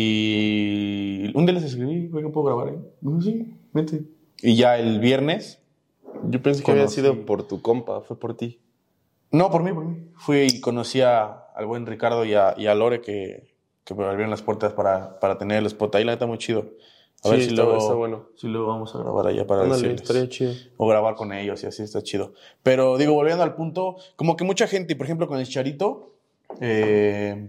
Y un día les escribí, güey, que puedo grabar ahí. Dijo, sí, vente. Y ya el viernes,
Yo pensé que había sido por tu compa, fue por ti.
no, por mí, por mí. Fui y conocí a- al buen Ricardo y a, y a Lore que, que me abrieron las puertas para, para tener el spot ahí. La neta, muy chido. A
Sí,
ver si
está-
luego,
está bueno.
si luego vamos a grabar allá para
Ándale,
decirles.
estaría chido.
O grabar con ellos y así está chido. Pero digo, volviendo al punto, como que mucha gente, por ejemplo, con el Charito, eh,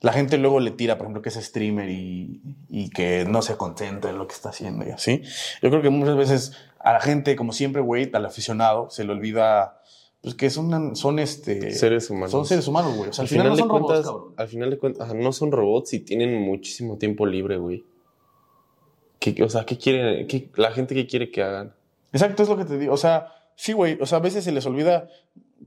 la gente luego le tira, por ejemplo, que es streamer y, y que no se concentra en lo que está haciendo y así. Yo creo que muchas veces a la gente, como siempre, güey, al aficionado, se le olvida pues que son, son este...
Seres humanos.
Son seres humanos, güey. O sea, al,
al
final,
final,
no
de
son robots,
cuentas,
cabrón.
al final de cuentas, ajá, no son robots y tienen muchísimo tiempo libre, güey. ¿Qué- o sea, ¿qué quiere, qué- la gente que quiere que hagan?
Exacto, es lo que te digo. O sea, sí, güey. O sea, a veces se les olvida.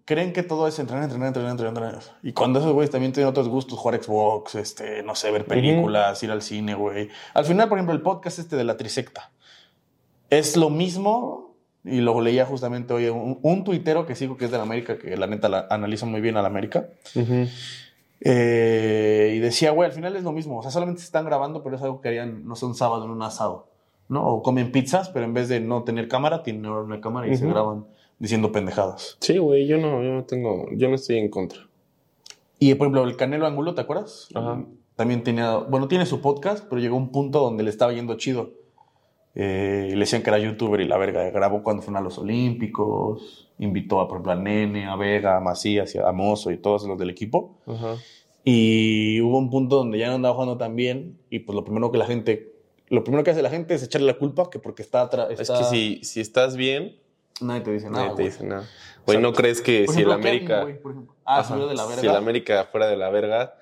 Creen que todo es entrenar, entrenar, entrenar, entrenar. Y cuando esos güeyes también tienen otros gustos, jugar Xbox, este, no sé, ver películas, ir al cine, güey. Al final, por ejemplo, el podcast este de la trisecta. Es lo mismo. Y lo leía justamente hoy un, un tuitero que sigo que es de la América, que la neta la analiza muy bien a la América. Eh, y decía, güey, al final es lo mismo. O sea, solamente se están grabando, pero es algo que harían, no sé, un sábado en un asado. ¿No? O comen pizzas, pero en vez de no tener cámara, tienen ahora una cámara y se
Ujú.
graban diciendo pendejadas.
Sí, güey, yo no, yo no tengo, yo no estoy en contra.
Y por ejemplo, el Canelo Angulo, ¿te acuerdas?
Ajá.
También tenía, bueno, tiene su podcast, pero llegó un punto donde le estaba yendo chido. Eh, y le decían que era youtuber y la verga. Grabó cuando fueron a los Olímpicos, invitó a, por ejemplo, a Nene, a Vega, a Macías, a Mozo y todos los del equipo.
Ajá.
Y hubo un punto donde ya no andaba jugando tan bien y pues lo primero que la gente, lo primero que hace la gente es echarle la culpa que porque está atrás.
Es que si, si estás bien,
Nadie te dice nada.
nadie te dice nada. Güey, ¿no crees que si el
ejemplo, Kevin,
América...
ah,
Ajá,
de la verga.
Si el América fuera de la verga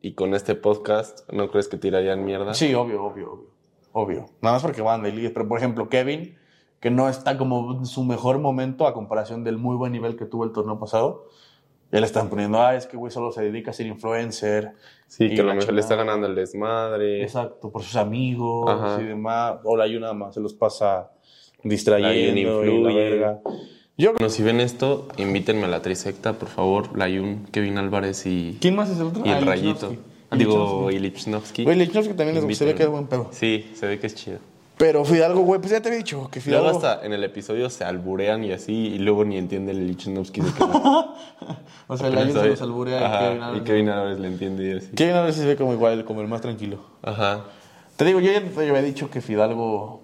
y con este podcast, ¿no crees que tirarían mierda?
Sí, obvio, obvio, obvio. Obvio. Nada más porque van de ligas. Pero por ejemplo, Kevin, que no está como en su mejor momento a comparación del muy buen nivel que tuvo el torneo pasado. Ya le están poniendo, ah, es que güey solo se dedica a ser influencer.
Sí, que a lo
la
mejor le está ganando el desmadre.
Exacto, por sus amigos
Ajá.
y demás. O la Yuna más se los pasa distrayendo.
La
y la verga. Yo
Bueno, si ven esto, invítenme a la trisecta, por favor. Layun, Kevin Álvarez y,
¿Quién más es el otro?
y
Ah,
el
Lichnowsky.
Rayito.
Ah,
Digo, y Lichnowsky.
Güey, Lichnowsky también les se ve que es buen pedo.
Sí, se ve que es chido.
Pero Fidalgo, güey, pues ya te había dicho que
Luego
Fidalgo.
hasta en el episodio se alburean y así, y luego ni entiende el Lichnowsky de qué
O sea, el año se los alburea y Kevin
y
Álvarez.
Kevin Álvarez le entiende y así.
Kevin Álvarez se ve como igual, como el más tranquilo.
Ajá.
Te digo, yo ya te había dicho que Fidalgo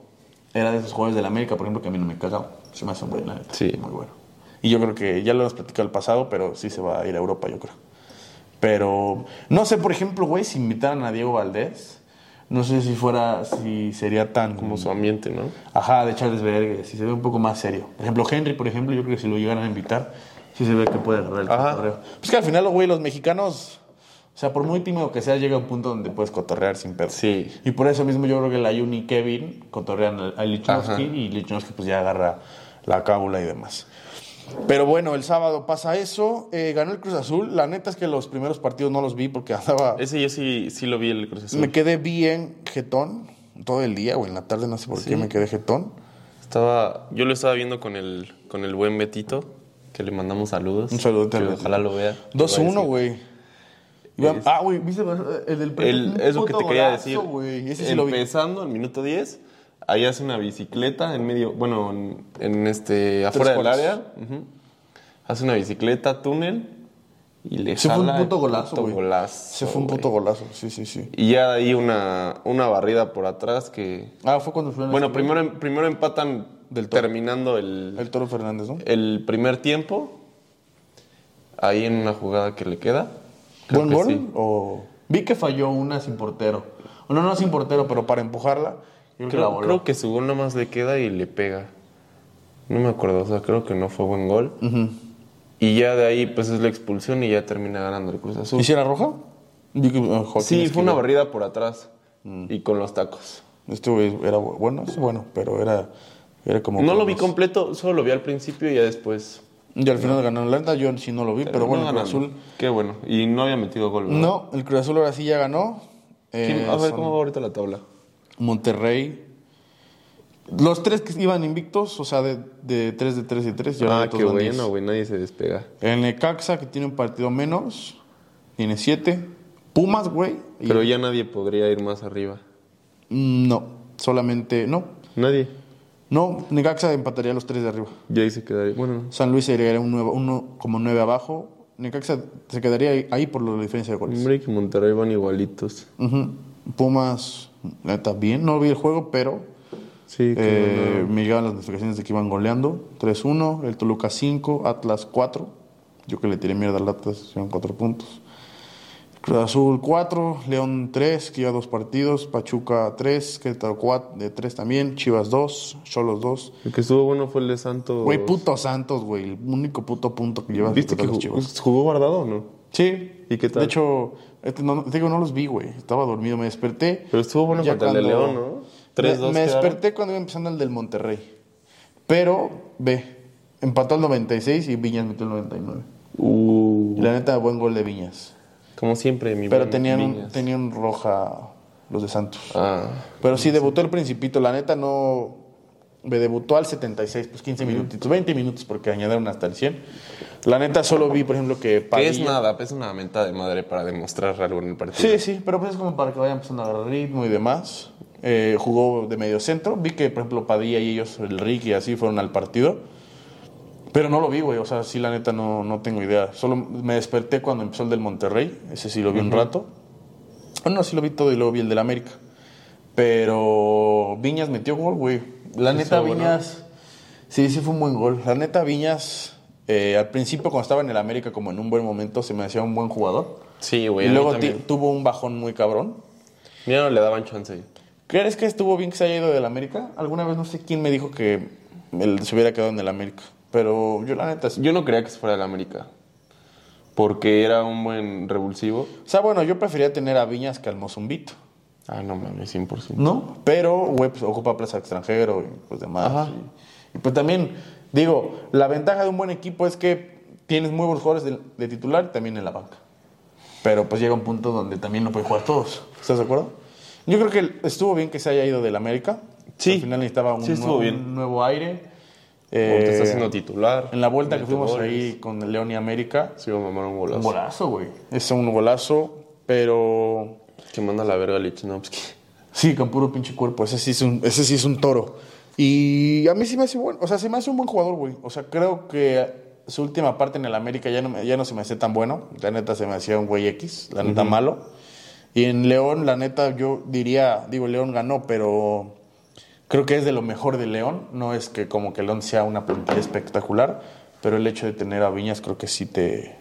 era de esos jugadores del América, por ejemplo, que a mí no me caga. Se me hace un buen, la.
Sí.
Muy bueno. Y yo creo que ya lo hemos platicado el pasado, pero sí se va a ir a Europa, yo creo. Pero no sé, por ejemplo, güey, si invitaran a Diego Valdés, no sé si fuera, si sería tan
Como su ambiente, ¿no?
Ajá, de Charles Berger, si se ve un poco más serio. Por ejemplo, Henry, por ejemplo, yo creo que si lo llegaran a invitar, sí se ve que puede agarrar el cotorreo. Pues que al final, güey, los mexicanos, o sea, por muy tímido que sea, llega un punto donde puedes cotorrear sin pedo.
Sí.
Y por eso mismo yo creo que la Juni y Kevin cotorrean al- a Lichnowsky
Ajá.
y Lichnowsky pues ya agarra la cábula y demás. Pero bueno, el sábado pasa eso, eh, ganó el Cruz Azul. La neta es que los primeros partidos no los vi porque andaba...
Ese yo sí, sí lo vi el Cruz Azul.
Me quedé bien jetón todo el día o en la tarde, no sé por qué me quedé jetón.
Estaba, yo lo estaba viendo con el, con el buen Betito, que le mandamos saludos.
Un al Betito.
Ojalá lo vea.
2-1, güey. Ah, güey, ¿viste el del
El,
un
es lo que te quería
golazo,
decir.
Ese sí lo vi.
Empezando, el minuto 10, ahí hace una bicicleta en medio, bueno, en, en este, afuera del área. ujú. Hace una bicicleta, túnel, y le
Se fue un puto golazo,
puto golazo,
Se fue un puto golazo, sí, sí, sí.
Y ya de ahí una, una barrida por atrás que...
Ah, fue cuando fue en
Bueno, primero, em, primero empatan
Del Toro.
terminando el,
El Toro Fernández, ¿no?
el primer tiempo. Ahí en una jugada que le queda. Creo
¿Buen
que
gol?
sí.
O... Vi que falló una sin portero. Bueno, no sin portero, pero para empujarla, creo, que la
Creo,
voló.
creo que su gol nomás le queda y le pega. No me acuerdo, o sea, creo que no fue buen gol. Y ya de ahí, pues es la expulsión y ya termina ganando el Cruz Azul.
¿Y si era roja? Ah,
Sí, fue una barrida por atrás y con los tacos.
Güey era bu- bueno, es bueno, pero era, era como...
No lo vi completo, solo lo vi al principio y ya después.
Y al final ganó la neta, yo sí no lo vi, pero, bueno, el
no
Cruz
ganando.
Azul...
Qué bueno. Y no había metido gol. ¿verdad?
No, el Cruz Azul ahora sí ya ganó.
¿Quién-
Eh,
a ver
son
cómo va ahorita la tabla.
Monterrey. Los tres que iban invictos, o sea, de, de 3 de 3 y 3, ya
Ah, qué bueno,
10.
güey, nadie se despega.
El Necaxa, que tiene un partido menos, tiene 7. Pumas, güey. y-
Pero ya nadie podría ir más arriba.
No, solamente. No,
Nadie.
no. Necaxa empataría los tres de arriba.
Ya ahí se quedaría. Bueno,
San Luis se agregaría un nuevo, uno como 9 abajo. Necaxa se quedaría ahí, ahí por la diferencia de goles.
hombre, que Monterrey van igualitos.
Pumas, neta, bien. No vi el juego, pero
Sí,
eh, me llegaban las notificaciones de que iban goleando. 3-1, el Toluca 5, Atlas 4. Yo que le tiré mierda al Atlas, hicieron 4 puntos. Cruz Azul 4, León 3, que lleva 2 partidos, Pachuca 3, Querétaro 4, de 3 también, Chivas 2, Cholos 2.
El que estuvo bueno fue el de Santos.
Güey, puto Santos, güey, el único puto punto que lleva
¿Viste que
los
jugó,
Chivas.
jugó guardado o no?
Sí.
¿Y qué tal?
De hecho, este, no, digo, no los vi, güey. Estaba dormido, me desperté.
Pero estuvo bueno
Ya
contra el de León, ¿no?
Me,
3-2
me
quedaron.
desperté cuando iba empezando el del Monterrey. Pero, ve, empató al 96 y Viñas metió el 99.
Uh,
Y la neta, buen gol de Viñas.
como siempre, mi
Pero tenían, un, tenían roja los de Santos.
Ah,
Pero sí, debutó el Principito. La neta no... Me debutó al 76, pues 15 minutitos, 20 minutos porque añadieron hasta el 100. La neta solo vi, por ejemplo, que
que es
Padilla-
nada, es una menta de madre para demostrar algo en el partido.
Sí, sí, pero pues es como para que vayan empezando a agarrar ritmo y demás. Eh, jugó de medio centro. Vi que, por ejemplo, Padilla y ellos, el Rick y así, fueron al partido. Pero no lo vi, güey. O sea, sí, la neta, no, no tengo idea. Solo me desperté cuando empezó el del Monterrey. Ese sí lo vi un rato. Bueno, sí lo vi todo y luego vi el del América. Pero Viñas metió gol, güey. La neta. Viñas... Sí, sí fue un buen gol. La neta, Viñas... eh, al principio, cuando estaba en el América, como en un buen momento, se me hacía un buen jugador.
Sí, güey.
Y luego tuvo un bajón muy cabrón.
Ya no le daban chance.
¿Crees que estuvo bien que se haya ido del América? Alguna vez no sé quién me dijo que él se hubiera quedado en el América. Pero yo la neta... sí.
Yo no creía que se fuera del América. Porque era un buen revulsivo.
O sea, bueno, yo prefería tener a Viñas que al Mozumbito.
Ah, no mames, 100%.
¿No? Pero, güey, pues ocupa plaza extranjero y pues demás. Y, y pues también, digo, la ventaja de un buen equipo es que tienes muy buenos jugadores de, de titular y también en la banca. Pero pues llega un punto donde también no puede jugar todos. ¿Estás de acuerdo? Yo creo que estuvo bien que se haya ido del América.
Sí.
Al final necesitaba un,
Sí,
nuevo,
bien.
un nuevo aire.
Te está
Eh,
haciendo titular.
En la vuelta que fuimos
goles.
ahí con León y América.
Sí, mamar un golazo.
Un golazo, güey. Es un golazo, pero...
Que manda a la verga a Lichnowsky.
Sí, con puro pinche cuerpo. Ese sí es un, ese sí es un toro. Y a mí sí me hace bueno. O sea, se me hace un buen jugador, güey. O sea, creo que su última parte en el América ya no, ya no se me hace tan bueno. La neta se me hacía un güey X, la neta malo. Y en León, la neta, yo diría, digo, León ganó, pero creo que es de lo mejor de León. No es que como que León sea una plantilla espectacular, pero el hecho de tener a Viñas creo que sí te,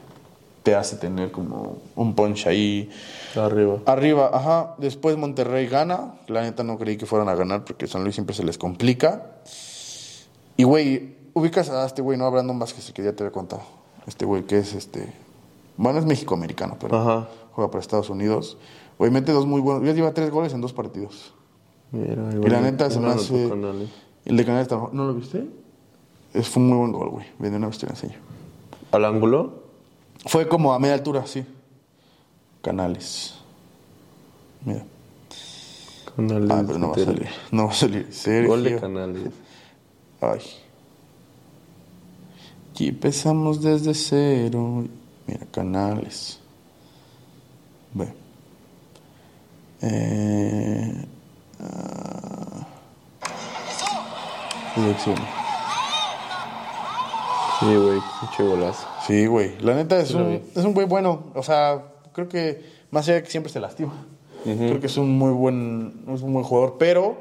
te hace tener como un punch ahí.
Arriba.
Arriba, ajá. Después Monterrey gana. La neta no creí que fueran a ganar porque San Luis siempre se les complica. Y, güey, ubicas a este güey, ¿no? A Brandon Vázquez, que ya te había contado. Este güey que es este. Bueno, es México-americano, pero
Ajá.
juega para Estados Unidos. Güey, mete dos muy buenos. Ya lleva tres goles en dos partidos.
Mira,
Y la neta se me hace.
canal, eh.
El de Canales ¿No lo viste? Es, fue un muy buen gol, güey. Ven de una vez te lo enseño.
¿Al ángulo?
Fue como a media altura, sí. Canales. Mira.
Canales.
Ah, pero no va a salir. No va a salir. Sergio.
Gol de canales.
Ay. Y empezamos desde cero. Mira, canales. Ve. Eh. Selecciona.
Sí, güey, pinche golazo.
Sí, güey. La neta es
Sí
un, es un güey bueno. O sea, creo que más allá de que siempre se lastima. Creo que es un muy buen, es un buen jugador. Pero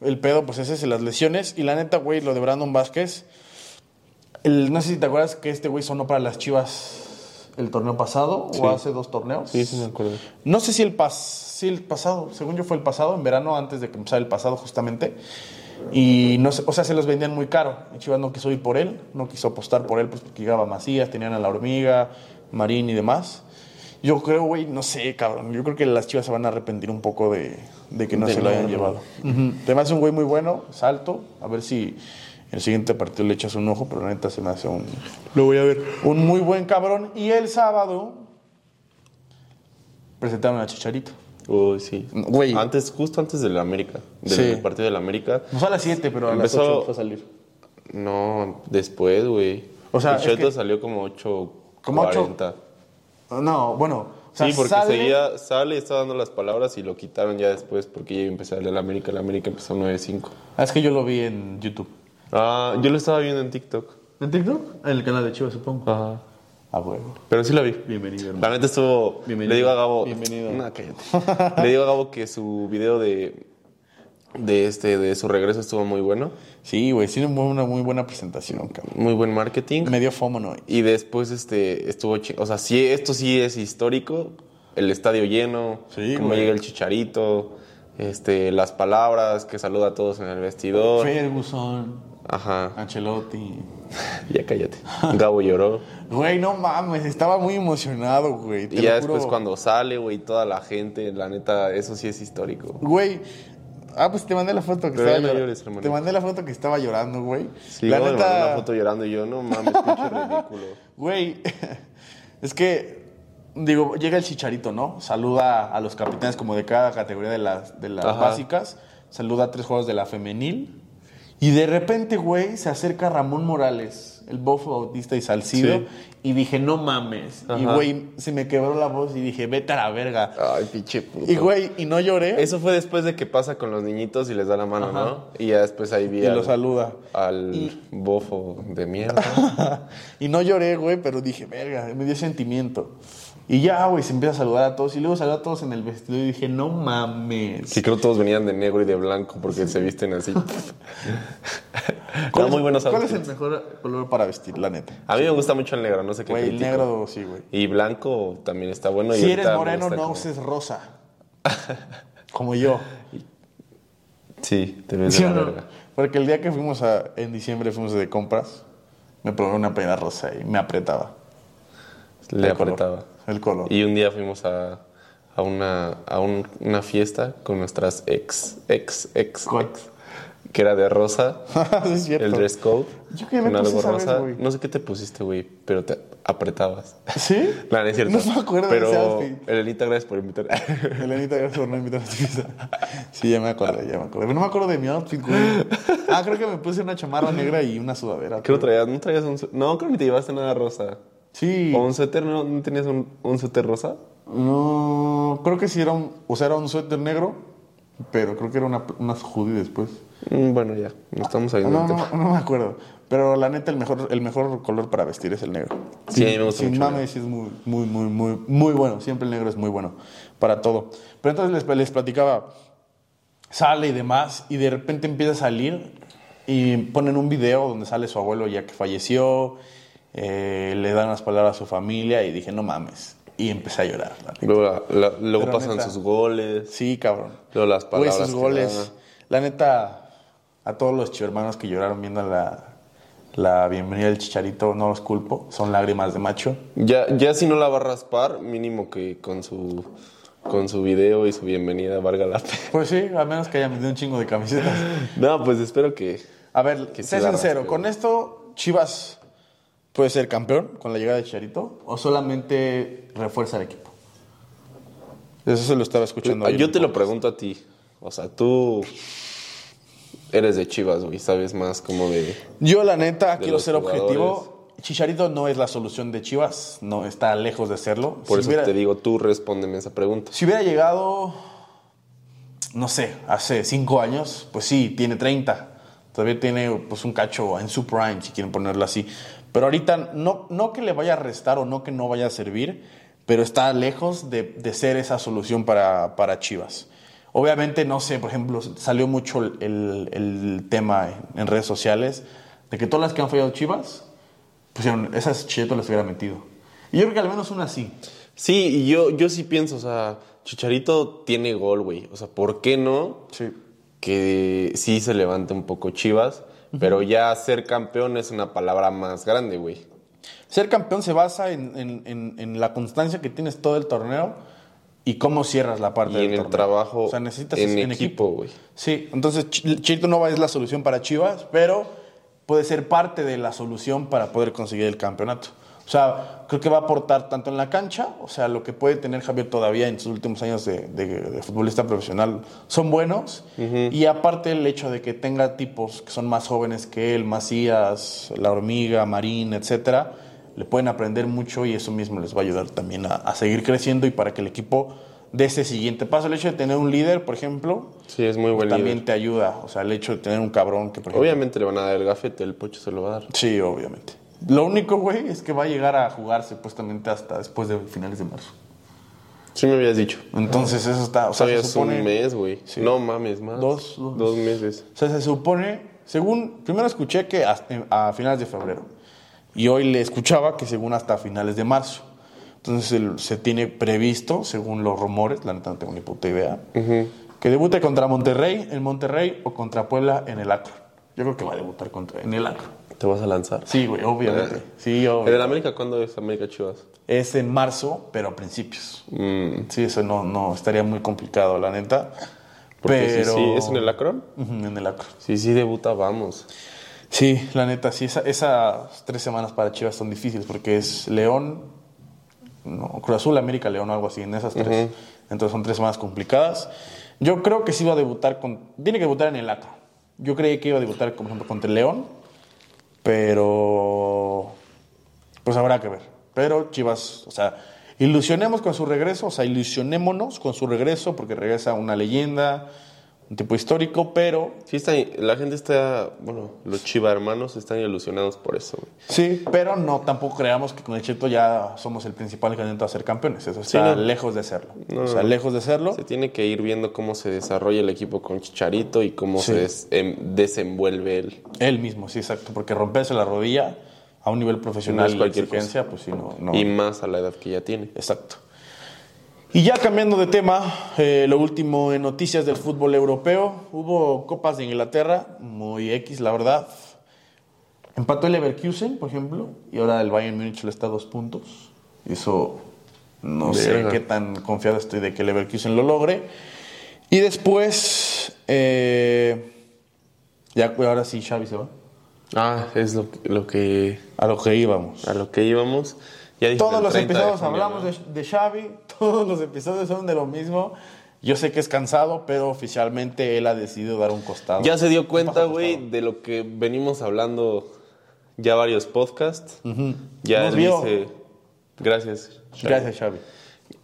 el pedo, pues ese es las lesiones. Y la neta, güey, lo de Brandon Vázquez. El, no sé si te acuerdas que este güey sonó para las chivas el torneo pasado
Sí.
o hace dos torneos.
Sí, sí me acuerdo.
No sé si el, pas sí, el pasado, según yo fue el pasado, en verano, antes de que empezara el pasado justamente. Y no sé, o sea, se los vendían muy caro. Y Chivas no quiso ir por él, no quiso apostar por él, pues porque llegaba Macías, tenían a la hormiga, Marín y demás. Yo creo, güey, no sé, cabrón. Yo creo que las chivas se van a arrepentir un poco de, de que no
De
se lo hayan llevado. Ujú. Además, es un güey muy bueno, salto. A ver si el siguiente partido le echas un ojo, pero la neta se me hace un. Lo voy a ver. Un muy buen cabrón. Y el sábado presentaron a Chicharito.
Uy, sí.
Güey.
Antes, justo antes del América. Del
Sí.
partido del América.
No fue a las 7, pero a
Empezó-
las 8 fue a salir.
No, después, güey.
O sea,
El
es
Cheto
que-
salió como 8.
Como ocho.
40.
No, bueno. o sea,
sí, porque
sale-
seguía, sale, estaba dando las palabras y lo quitaron ya después porque ya iba a empezar el América. El América empezó 9-5.
Ah, es que yo lo vi en YouTube.
Ah, yo lo estaba viendo en TikTok.
¿En TikTok? En el canal de Chivas, supongo.
Ajá.
Huevo.
Pero sí la vi.
Bienvenido, hermano.
La neta estuvo.
Bienvenido.
Le digo a Gabo.
Bienvenido.
No, cállate. le digo a Gabo que su video de. De este, de su regreso estuvo muy bueno.
Sí, güey, sí, una muy buena presentación, cabrón.
Muy buen marketing.
Me dio fomo, ¿no?
Y después este estuvo o sea, sí esto sí es histórico, el estadio lleno,
Sí,
cómo llega el Chicharito, este las palabras que saluda a todos en el vestidor.
Ferguson,
Ajá.
Ancelotti.
Ya cállate. Gabo lloró.
Güey, no mames, estaba muy emocionado, güey. te
Y ya
lo juro.
después cuando sale, güey, toda la gente, la neta, eso sí es histórico.
Güey. Ah, pues te mandé la foto que
Pero
estaba
no
llorando.
llores,
te mandé la foto que estaba llorando, güey.
Sí,
la
Gabo me mandó
neta,
una foto llorando y yo, no mames, pinche ridículo.
Güey, es que, digo, llega el chicharito, ¿no? Saluda a los capitanes como de cada categoría de las, de las
Ajá.
básicas. Saluda a tres juegos de la femenil. Y de repente, güey, se acerca Ramón Morales, el bofo Bautista y Salcido.
Sí.
Y dije, no mames. Y, güey, se me quebró la voz y dije, vete a la verga.
Ay, pinche puto.
Y, güey, y no lloré.
Eso fue después de que pasa con los niñitos y les da la mano,
Ajá.
¿no? Y ya después ahí vi
Y
al,
lo saluda.
al
Y-
bofo de mierda.
y no lloré, güey, pero dije, verga, me dio sentimiento. Y ya, güey, se empieza a saludar a todos. Y luego saludó a todos en el vestido y dije, no mames.
Sí, creo que todos venían de negro y de blanco porque se visten así.
¿Cuál es-
muy buenos
¿Cuál es el mejor color para vestir, la neta?
A mí me gusta mucho el negro, no sé qué
Güey, el negro, sí, güey.
Y blanco también está bueno. y
Si eres moreno, no
como-
uses rosa. Como yo.
Sí, te ves
¿Sí
de
o
la
no?
verga.
Porque el día que fuimos a, en diciembre, fuimos de compras, me probé una playera rosa y me apretaba.
Le apretaba.
El color.
Y un día fuimos a, a, una, a un- una fiesta con nuestras ex, ex, ex,
¿Cuál?
ex, que era de rosa.
Es
el dress code.
Yo que me
con algo
vez,
rosa.
güey.
no sé qué te pusiste, güey, pero te apretabas.
¿Sí?
No, no es cierto.
No me acuerdo de
pero,
ese outfit.
Elenita, gracias por invitar.
Elenita, gracias por no invitarme a tu fiesta. Sí, ya me acordé, ya me acordé. Pero no me acuerdo de mi outfit, güey. Ah, creo que me puse una chamarra negra y una sudadera.
¿Qué lo traías? ¿No traías un No, creo que ni te llevaste nada rosa.
Sí.
¿O un suéter? ¿No, ¿No tenías un, un suéter rosa?
No, creo que sí era un... O sea, era un suéter negro pero creo que era una, unas hoodie después.
Mm, Bueno, ya, no estamos ahí.
No, no, no me acuerdo. Pero la neta, el mejor, el mejor color para vestir es el negro.
Sí, a mí me gusta
Sin
mucho
mames, sí es muy, muy, muy, muy, muy bueno. Siempre el negro es muy bueno para todo. Pero entonces les, les platicaba, sale y demás, y de repente empieza a salir y ponen un video donde sale su abuelo ya que falleció, eh, le dan las palabras a su familia y dije, no mames. Y empecé a llorar.
Luego, la- la- luego
Pero
pasan
neta.
sus goles.
Sí, cabrón.
Luego las
Güey,
palabras.
esos
que
goles. La neta, a todos los hermanos que lloraron viendo la, la bienvenida del chicharito, no los culpo. Son lágrimas de macho.
Ya, ya si no la va a raspar, mínimo que con su, con su video y su bienvenida valga la pena.
Pues sí, a menos que hayan vendido un chingo de camisetas.
No, pues espero que.
A ver,
Que
sé sincero,
raspe,
¿con
güey.
esto Chivas puede ser campeón con la llegada de Chicharito o solamente refuerza el equipo? Eso se lo estaba escuchando.
Yo
en
te lo pregunto a ti. O sea, tú eres de Chivas, güey, sabes más como de.
Yo, la neta, quiero ser
jugadores.
objetivo. Chicharito no es la solución de Chivas, no está lejos de serlo.
Por
Si
eso
hubiera-
te digo, tú respóndeme esa pregunta.
Si hubiera llegado, no sé, hace cinco años, pues sí, tiene 30. Todavía tiene pues, un cacho en su prime, si quieren ponerlo así. Pero ahorita, no, no que le vaya a restar o no que no vaya a servir, pero está lejos de, de ser esa solución para, para Chivas. Obviamente, no sé, por ejemplo, salió mucho el, el- tema en, en redes sociales de que todas las que han fallado Chivas, pusieron, esas Chieto las hubiera metido. Y yo creo que al menos una sí.
Sí, y yo, yo sí pienso, o sea, Chicharito tiene gol, güey. O sea, ¿por qué no?
Sí.
Que sí se levante un poco Chivas, pero ya ser campeón es una palabra más grande, güey.
Ser campeón se basa en, en- en- en la constancia que tienes todo el torneo y cómo cierras la parte
Y
del
en el trabajo
O sea, necesitas
en equipo, güey.
Sí, entonces Ch- Chito Nova es la solución para Chivas, pero puede ser parte de la solución para poder conseguir el campeonato. O sea, creo que va a aportar tanto en la cancha, o sea, lo que puede tener Javier todavía en sus últimos años de, de- de futbolista profesional son buenos. Y aparte el hecho de que tenga tipos que son más jóvenes que él, Macías, La Hormiga, Marín, etcétera, le pueden aprender mucho y eso mismo les va a ayudar también a, a seguir creciendo y para que el equipo dé ese siguiente paso. El hecho de tener un líder, por ejemplo,
Sí, es muy buen
también
líder.
te ayuda. O sea, el hecho de tener un cabrón que, por ejemplo.
Obviamente le van a dar el gafete, el pocho se lo va a dar.
Sí, obviamente. Lo único, güey, es que va a llegar a jugar supuestamente hasta después de finales de marzo.
Sí me habías dicho.
Entonces, eso está. O sea, se supone.
un mes, güey.
Sí.
No mames, más.
Dos, dos.
Dos meses.
O sea, se supone. Según. Primero escuché que hasta- a finales de febrero. Y hoy le escuchaba que según hasta finales de marzo. Entonces, el- se tiene previsto, según los rumores, la neta no tengo ni puta idea, que debute contra Monterrey en Monterrey o contra Puebla en el Acro. Yo creo que va a debutar contra, en el Acro.
¿Te vas a lanzar?
Sí, güey, obviamente. Sí,
¿El del
obvio.
América cuándo es América Chivas?
Es en marzo, pero a principios.
Mm,
Sí, eso no, no estaría muy complicado, la neta.
porque
pero.
sí, sí, ¿es en el Acron?
Ujú, en el Acro.
Sí, sí, debuta, vamos.
Sí, la neta, sí. esa- esas tres semanas para Chivas son difíciles porque es León, no, Cruz Azul, América, León, algo así, en esas tres. Entonces son tres semanas complicadas. Yo creo que sí va a debutar con. Tiene que debutar en el Acro. Yo creí que iba a debutar, por ejemplo, contra el León, pero. Pues habrá que ver. Pero Chivas, o sea, ilusionemos con su regreso, o sea, ilusionémonos con su regreso porque regresa una leyenda, un tipo histórico, pero
Sí, está, la gente está, bueno, los Chiva hermanos están ilusionados por eso, güey.
Sí, pero no tampoco creamos que con el Cheto ya somos el principal candidato a ser campeones. Eso está
no.
lejos de serlo.
No,
o sea, lejos de serlo.
Se tiene que ir viendo cómo se desarrolla el equipo con Chicharito y cómo
Sí.
se des- em- desenvuelve él.
Él mismo, sí, exacto. Porque romperse la rodilla a un nivel profesional
No es
y
cualquier
exigencia, pues sí, no. no.
Y más a la edad que ya tiene.
Exacto. Y ya cambiando de tema, eh, lo último en noticias del fútbol europeo. Hubo copas de Inglaterra, muy X, la verdad. Empató el Leverkusen, por ejemplo, y ahora el Bayern Múnich le está a dos puntos. Eso no
Verga.
sé qué tan confiado estoy de que el Leverkusen lo logre. Y después, eh, ya ahora sí Xavi se va.
Ah, es lo, lo que
A lo que íbamos.
a lo que íbamos. Ya
Todos los
30 de
episodios hablamos de, de Xavi, todos los episodios son de lo mismo. Yo sé que es cansado, pero oficialmente él ha decidido dar un costado.
Ya se dio cuenta, güey, de lo que venimos hablando ya varios podcasts. Ya
Nos
él
vio.
dice, gracias. Xavi".
Gracias, Xavi.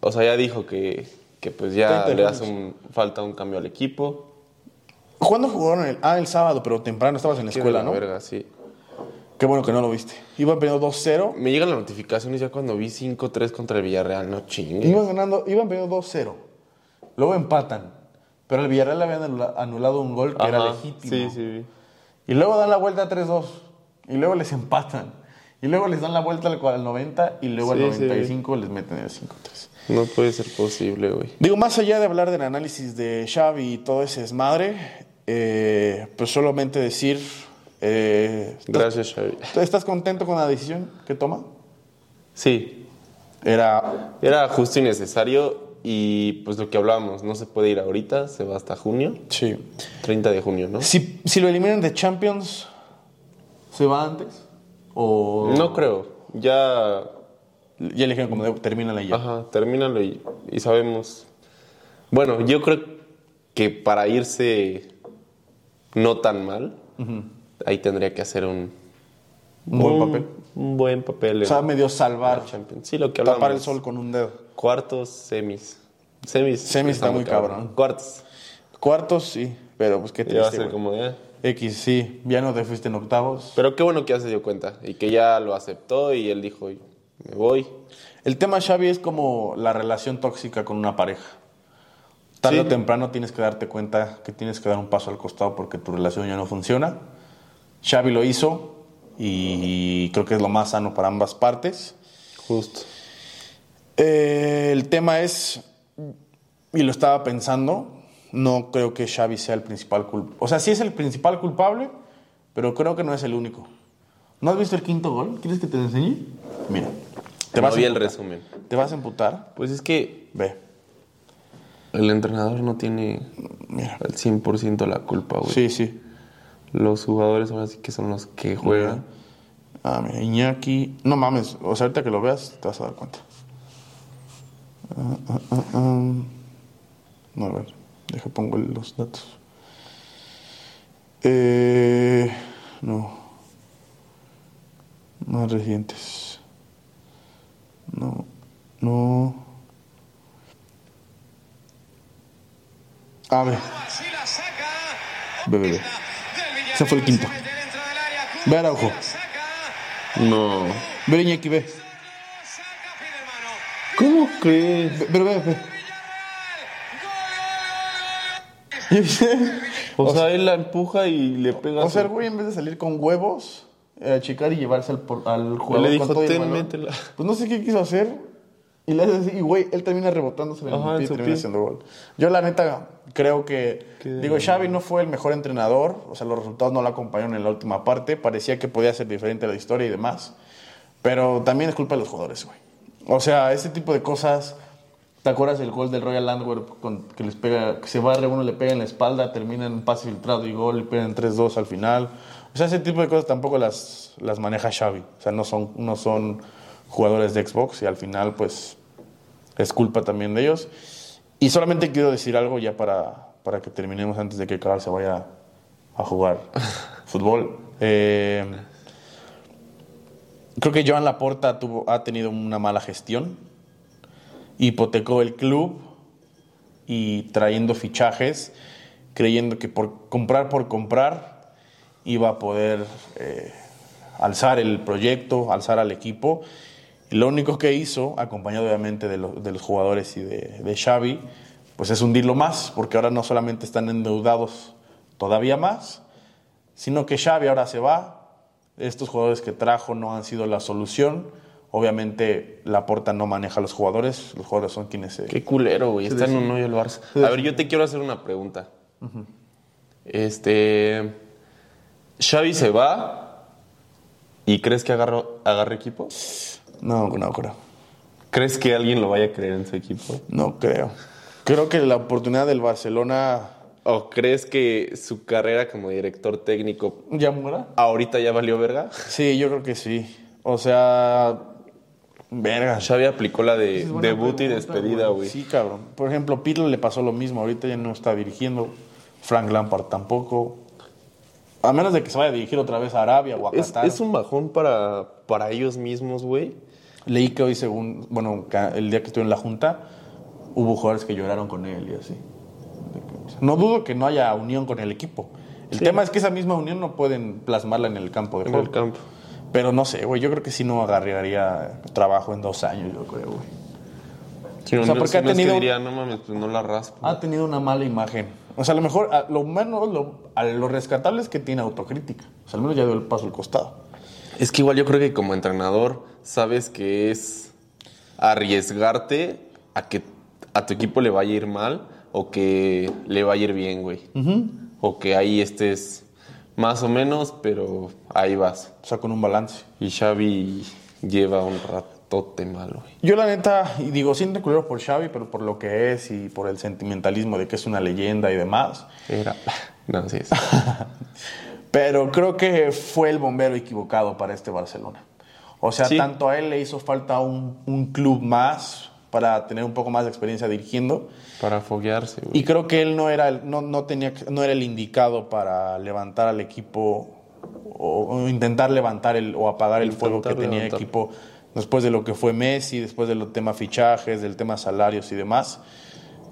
O sea, ya dijo que, que pues ya
30
le hace un, falta un cambio al equipo.
¿Cuándo jugaron? El, ah, el sábado, pero temprano estabas en la escuela, ¿no?
verga, sí.
Qué bueno que no lo viste. Iban perdiendo 2-0.
Me llegan las notificaciones ya cuando vi 5-3 contra el Villarreal, no chingue.
Iban ganando, iban perdiendo 2-0. Luego empatan. Pero el Villarreal le habían anula- anulado un gol que era legítimo.
Sí, sí.
Y luego dan la vuelta a 3-2. Y luego les empatan. Y luego les dan la vuelta al, al 90 y luego
Sí,
al
sí.
95 les meten el 5-3.
No puede ser posible, güey.
Digo, más allá de hablar del análisis de Xavi y todo ese desmadre, eh, pues solamente decir, eh, ¿estás-
Gracias, Xavi.
¿estás contento con la decisión que toma?
Sí,
Era,
era justo y necesario y pues lo que hablábamos, no se puede ir ahorita, se va hasta junio,
sí.
30 de junio, ¿no?
Si, si lo eliminan de Champions, ¿se va antes? ¿O
No creo, ya,
ya le dijeron como de, termina la ya?
ajá, termínalo y, y sabemos. Bueno, yo creo que para irse no tan mal, ahí tendría que hacer un,
Un buen papel.
Un buen papel.
O sea, medio salvar,
Champions. Sí, lo que
tapar
hablamos.
el sol con un dedo.
Cuartos, semis. Semis.
Semis está muy cabrón.
Cuartos.
Cuartos, sí, pero pues qué
Ya va a
triste,
ser como ya.
X, sí, ya no te fuiste en octavos.
Pero qué bueno que ya se dio cuenta y que ya lo aceptó y él dijo, me voy.
El tema Xavi es como la relación tóxica con una pareja. Tarde
Sí.
o temprano tienes que darte cuenta que tienes que dar un paso al costado porque tu relación ya no funciona. Xavi lo hizo y creo que es lo más sano para ambas partes.
Justo.
Eh, el tema es, y lo estaba pensando, no creo que Xavi sea el principal culpable. O sea, sí es el principal culpable, pero creo que no es el único. ¿No has visto el quinto gol? ¿Quieres que te lo enseñe? Mira, te
No
vas, a
vi el resumen.
¿Te vas a emputar?
Pues es que
Ve,
el entrenador no tiene
mira.
al 100% la culpa, güey.
Sí, sí.
Los jugadores ahora sí que son los que juegan.
Ah, mira, Iñaki. No mames, o sea, ahorita que lo veas te vas a dar cuenta. Ah, ah, ah, ah. No, a ver, deja pongo los datos. Eh, no. Más recientes. No, no. A ver,
Así la saca.
ve, ve, ve. Ese fue el quinto. Ve Araujo.
No.
Ve Iñaki, ve.
¿Cómo crees?
Ve, Pero ve, ve.
O sea, él la empuja y le pega.
O sea, el güey en vez de salir con huevos, eh, achicar y llevarse al, por- al jugador
Le
con
dijo,
todo y el
"Ten,
balón".
métela.
Pues no sé qué quiso hacer. Y le hace así, y güey, él termina rebotándose en el
Ajá,
pie y
su
termina
pie.
haciendo gol. Yo la neta creo que,
Qué
digo, Xavi no fue el mejor entrenador, o sea, los resultados no lo acompañaron en la última parte, parecía que podía ser diferente la historia y demás, pero también es culpa de los jugadores, güey. O sea, ese tipo de cosas, ¿te acuerdas del gol del Royal Antwerp con- que les pega, que se barre, uno le pega en la espalda, termina en pase filtrado y gol, y pegan 3-2 al final? O sea, ese tipo de cosas tampoco las, las maneja Xavi, o sea, no son, no son jugadores de Xbox y al final, pues es culpa también de ellos. Y solamente quiero decir algo ya para, para que terminemos antes de que Carl se vaya a jugar fútbol. Eh, creo que Joan Laporta tuvo, ha tenido una mala gestión. Hipotecó el club y trayendo fichajes, creyendo que por comprar por comprar iba a poder eh, alzar el proyecto, alzar al equipo. Y lo único que hizo, acompañado obviamente de, lo- de los jugadores y de, de Xavi, pues es hundirlo más, porque ahora no solamente están endeudados todavía más, sino que Xavi ahora se va. Estos jugadores que trajo no han sido la solución. Obviamente Laporta no maneja a los jugadores, los jugadores son quienes se...
Qué culero, güey. Está en un hoyo el Barça. A ver, yo te quiero hacer una pregunta. Este. Xavi se va. ¿Y crees que agarra, agarre equipo?
No, no creo.
¿Crees que alguien lo vaya a creer en su equipo?
No creo. Creo que la oportunidad del Barcelona
¿O crees que su carrera como director técnico
ya muera.
ahorita ya valió verga?
Sí, yo creo que sí. O sea, verga.
Xavi aplicó la de
Es
debut y despedida, güey.
Sí, cabrón. Por ejemplo, Pirlo le pasó lo mismo. Ahorita ya no está dirigiendo. Frank Lampard tampoco. A menos de que se vaya a dirigir otra vez a Arabia o a
Es,
Qatar.
es un bajón para, para ellos mismos, güey.
Leí que hoy, según, bueno, el día que estuve en la junta, hubo jugadores que lloraron con él y así. No dudo que no haya unión con el equipo. El tema es que esa misma unión no pueden plasmarla en el campo de
En
juego.
el campo.
Pero no sé, güey, yo creo que sí no agarraría trabajo en dos años, yo creo, güey.
No,
O sea, porque ha
no es que
tenido-
diría, no mames, pues no la raspo.
Ha tenido una mala imagen. O sea, a lo mejor, a lo menos, lo, a lo rescatable es que tiene autocrítica. O sea, al menos ya dio el paso al costado.
Es que igual yo creo que como entrenador sabes que es arriesgarte a que a tu equipo le vaya a ir mal o que le vaya a ir bien, güey. O que ahí estés más o menos, pero ahí vas.
O sea, con un balance.
Y Xavi lleva un ratote mal, güey.
Yo la neta, y digo, siento culero por Xavi, pero por lo que es y por el sentimentalismo de que es una leyenda y demás.
Era... No, sí es.
Pero creo que fue el bombero equivocado para este Barcelona. O sea,
Sí.
tanto a él le hizo falta un, un club más para tener un poco más de experiencia dirigiendo.
Para foguearse, güey.
Y creo que él no era, el- no, no, tenía, no era el indicado para levantar al equipo o, o intentar levantar el, o apagar el fuego que tenía el equipo después de lo que fue Messi, después de los temas fichajes, del tema salarios y demás.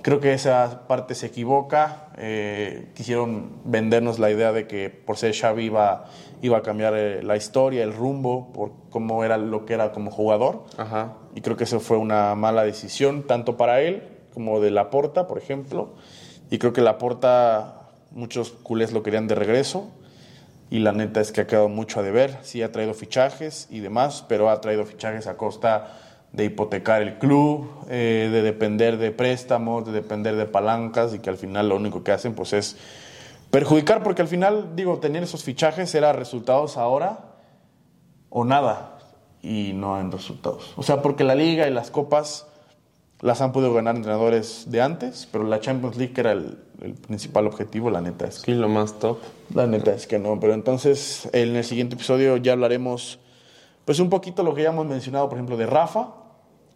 Creo que esa parte se equivoca. Eh, quisieron vendernos la idea de que por ser Xavi iba, iba a cambiar eh, la historia, el rumbo, por cómo era lo que era como jugador.
Ajá.
Y creo que eso fue una mala decisión, tanto para él como de Laporta, por ejemplo. Y creo que Laporta, muchos culés lo querían de regreso. Y la neta es que ha quedado mucho a deber. Sí ha traído fichajes y demás, pero ha traído fichajes a costa de hipotecar el club, eh, de depender de préstamos, de depender de palancas y que al final lo único que hacen pues es perjudicar porque al final, digo, tener esos fichajes era resultados ahora o nada y no en resultados. O sea, porque la liga y las copas las han podido ganar entrenadores de antes, pero la Champions League que era el, el principal objetivo, la neta es que
Sí, lo más top.
la neta es que no, pero entonces en el siguiente episodio ya hablaremos pues un poquito lo que ya hemos mencionado, por ejemplo, de Rafa,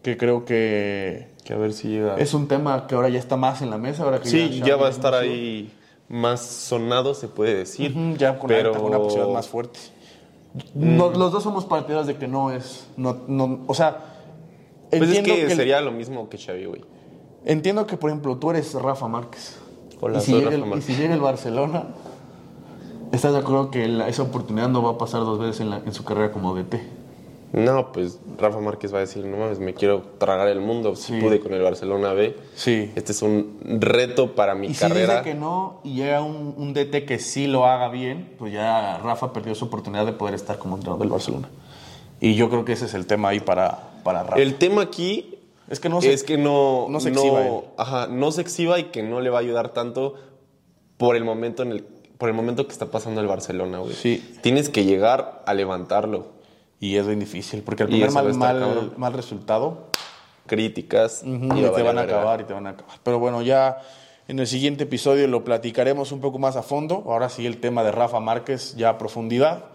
que creo que
Que a ver si llega.
es un tema que ahora ya está más en la mesa, ahora que
Sí, ya va a estar ahí más sonado, se puede decir.
Ya con,
pero...
alta- con una posibilidad más fuerte. No- los dos somos partidarios de que no es, no, no, o sea,
Pues es
entiendo
que,
que,
sería lo mismo que Xavi, güey.
entiendo que por ejemplo tú eres Rafa Márquez.
Hola,
y si llega
Rafa
el, y si llega el Barcelona, ¿estás de acuerdo que la- esa oportunidad no va a pasar dos veces en, la- en su carrera como DT?
No, pues Rafa Márquez va a decir, no mames, me quiero tragar el mundo. Si
Sí.
pude con el Barcelona B.
Sí.
Este es un reto para mi
Y si
carrera.
dice que no y llega un, un DT que sí lo haga bien, pues ya Rafa perdió su oportunidad de poder estar como entrenador del Barcelona. Y yo creo que ese es el tema ahí para, para Rafa.
El tema aquí
es que no se,
es que no,
no se exhiba él.
ajá, no se exhiba y que no le va a ayudar tanto por el momento en el por el momento que está pasando el Barcelona, güey.
Sí.
Tienes que llegar a levantarlo.
Y es bien difícil, porque el
Y
primer mal,
estar
mal, resultado
Críticas y
te van a acabar y te van a acabar. Pero bueno, ya en el siguiente episodio lo platicaremos un poco más a fondo. Ahora sí el tema de Rafa Márquez ya a profundidad.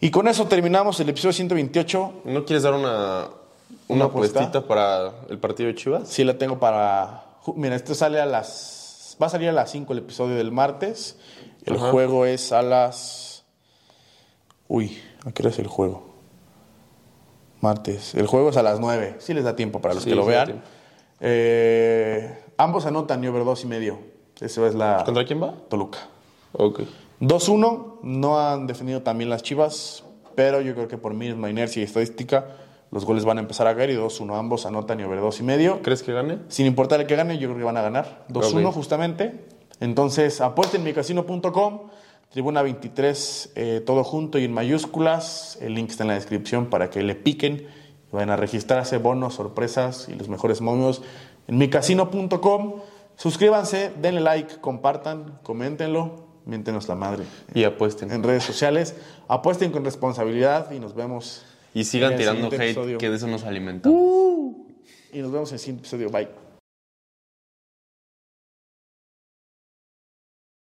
Y con eso terminamos el episodio 128.
¿No quieres dar una
¿Una apuesta?
para el partido de Chivas?
Sí, la tengo para. Mira, esto sale a las. Va a salir a las 5 el episodio del martes. El
Ajá.
juego es a las. Uy, ¿a qué hora es el juego? Martes. El juego es a las 9. Sí les da tiempo para los
Sí,
que lo vean. Eh, ambos anotan y over 2 y medio. Eso es la.
¿Contra quién va?
Toluca.
Ok.
2-1. No han definido también las chivas. Pero yo creo que por misma inercia y estadística, los goles van a empezar a caer y 2-1. Ambos anotan y over 2 y medio.
¿Crees que gane?
Sin importar el que gane, yo creo que van a ganar. 2-1
Ok.
justamente. Entonces, apuesten en micasino.com, tribuna 23, eh, todo junto y en mayúsculas. El link está en la descripción para que le piquen y vayan a registrarse, bonos, sorpresas y los mejores momios en micasino.com. Suscríbanse, denle like, compartan, coméntenlo, miéntenos la madre
Y apuesten.
en redes sociales. Apuesten con responsabilidad y nos vemos.
Y sigan tirando hate,
episodio.
que de eso nos alimentamos.
Y nos vemos en el siguiente episodio. Bye.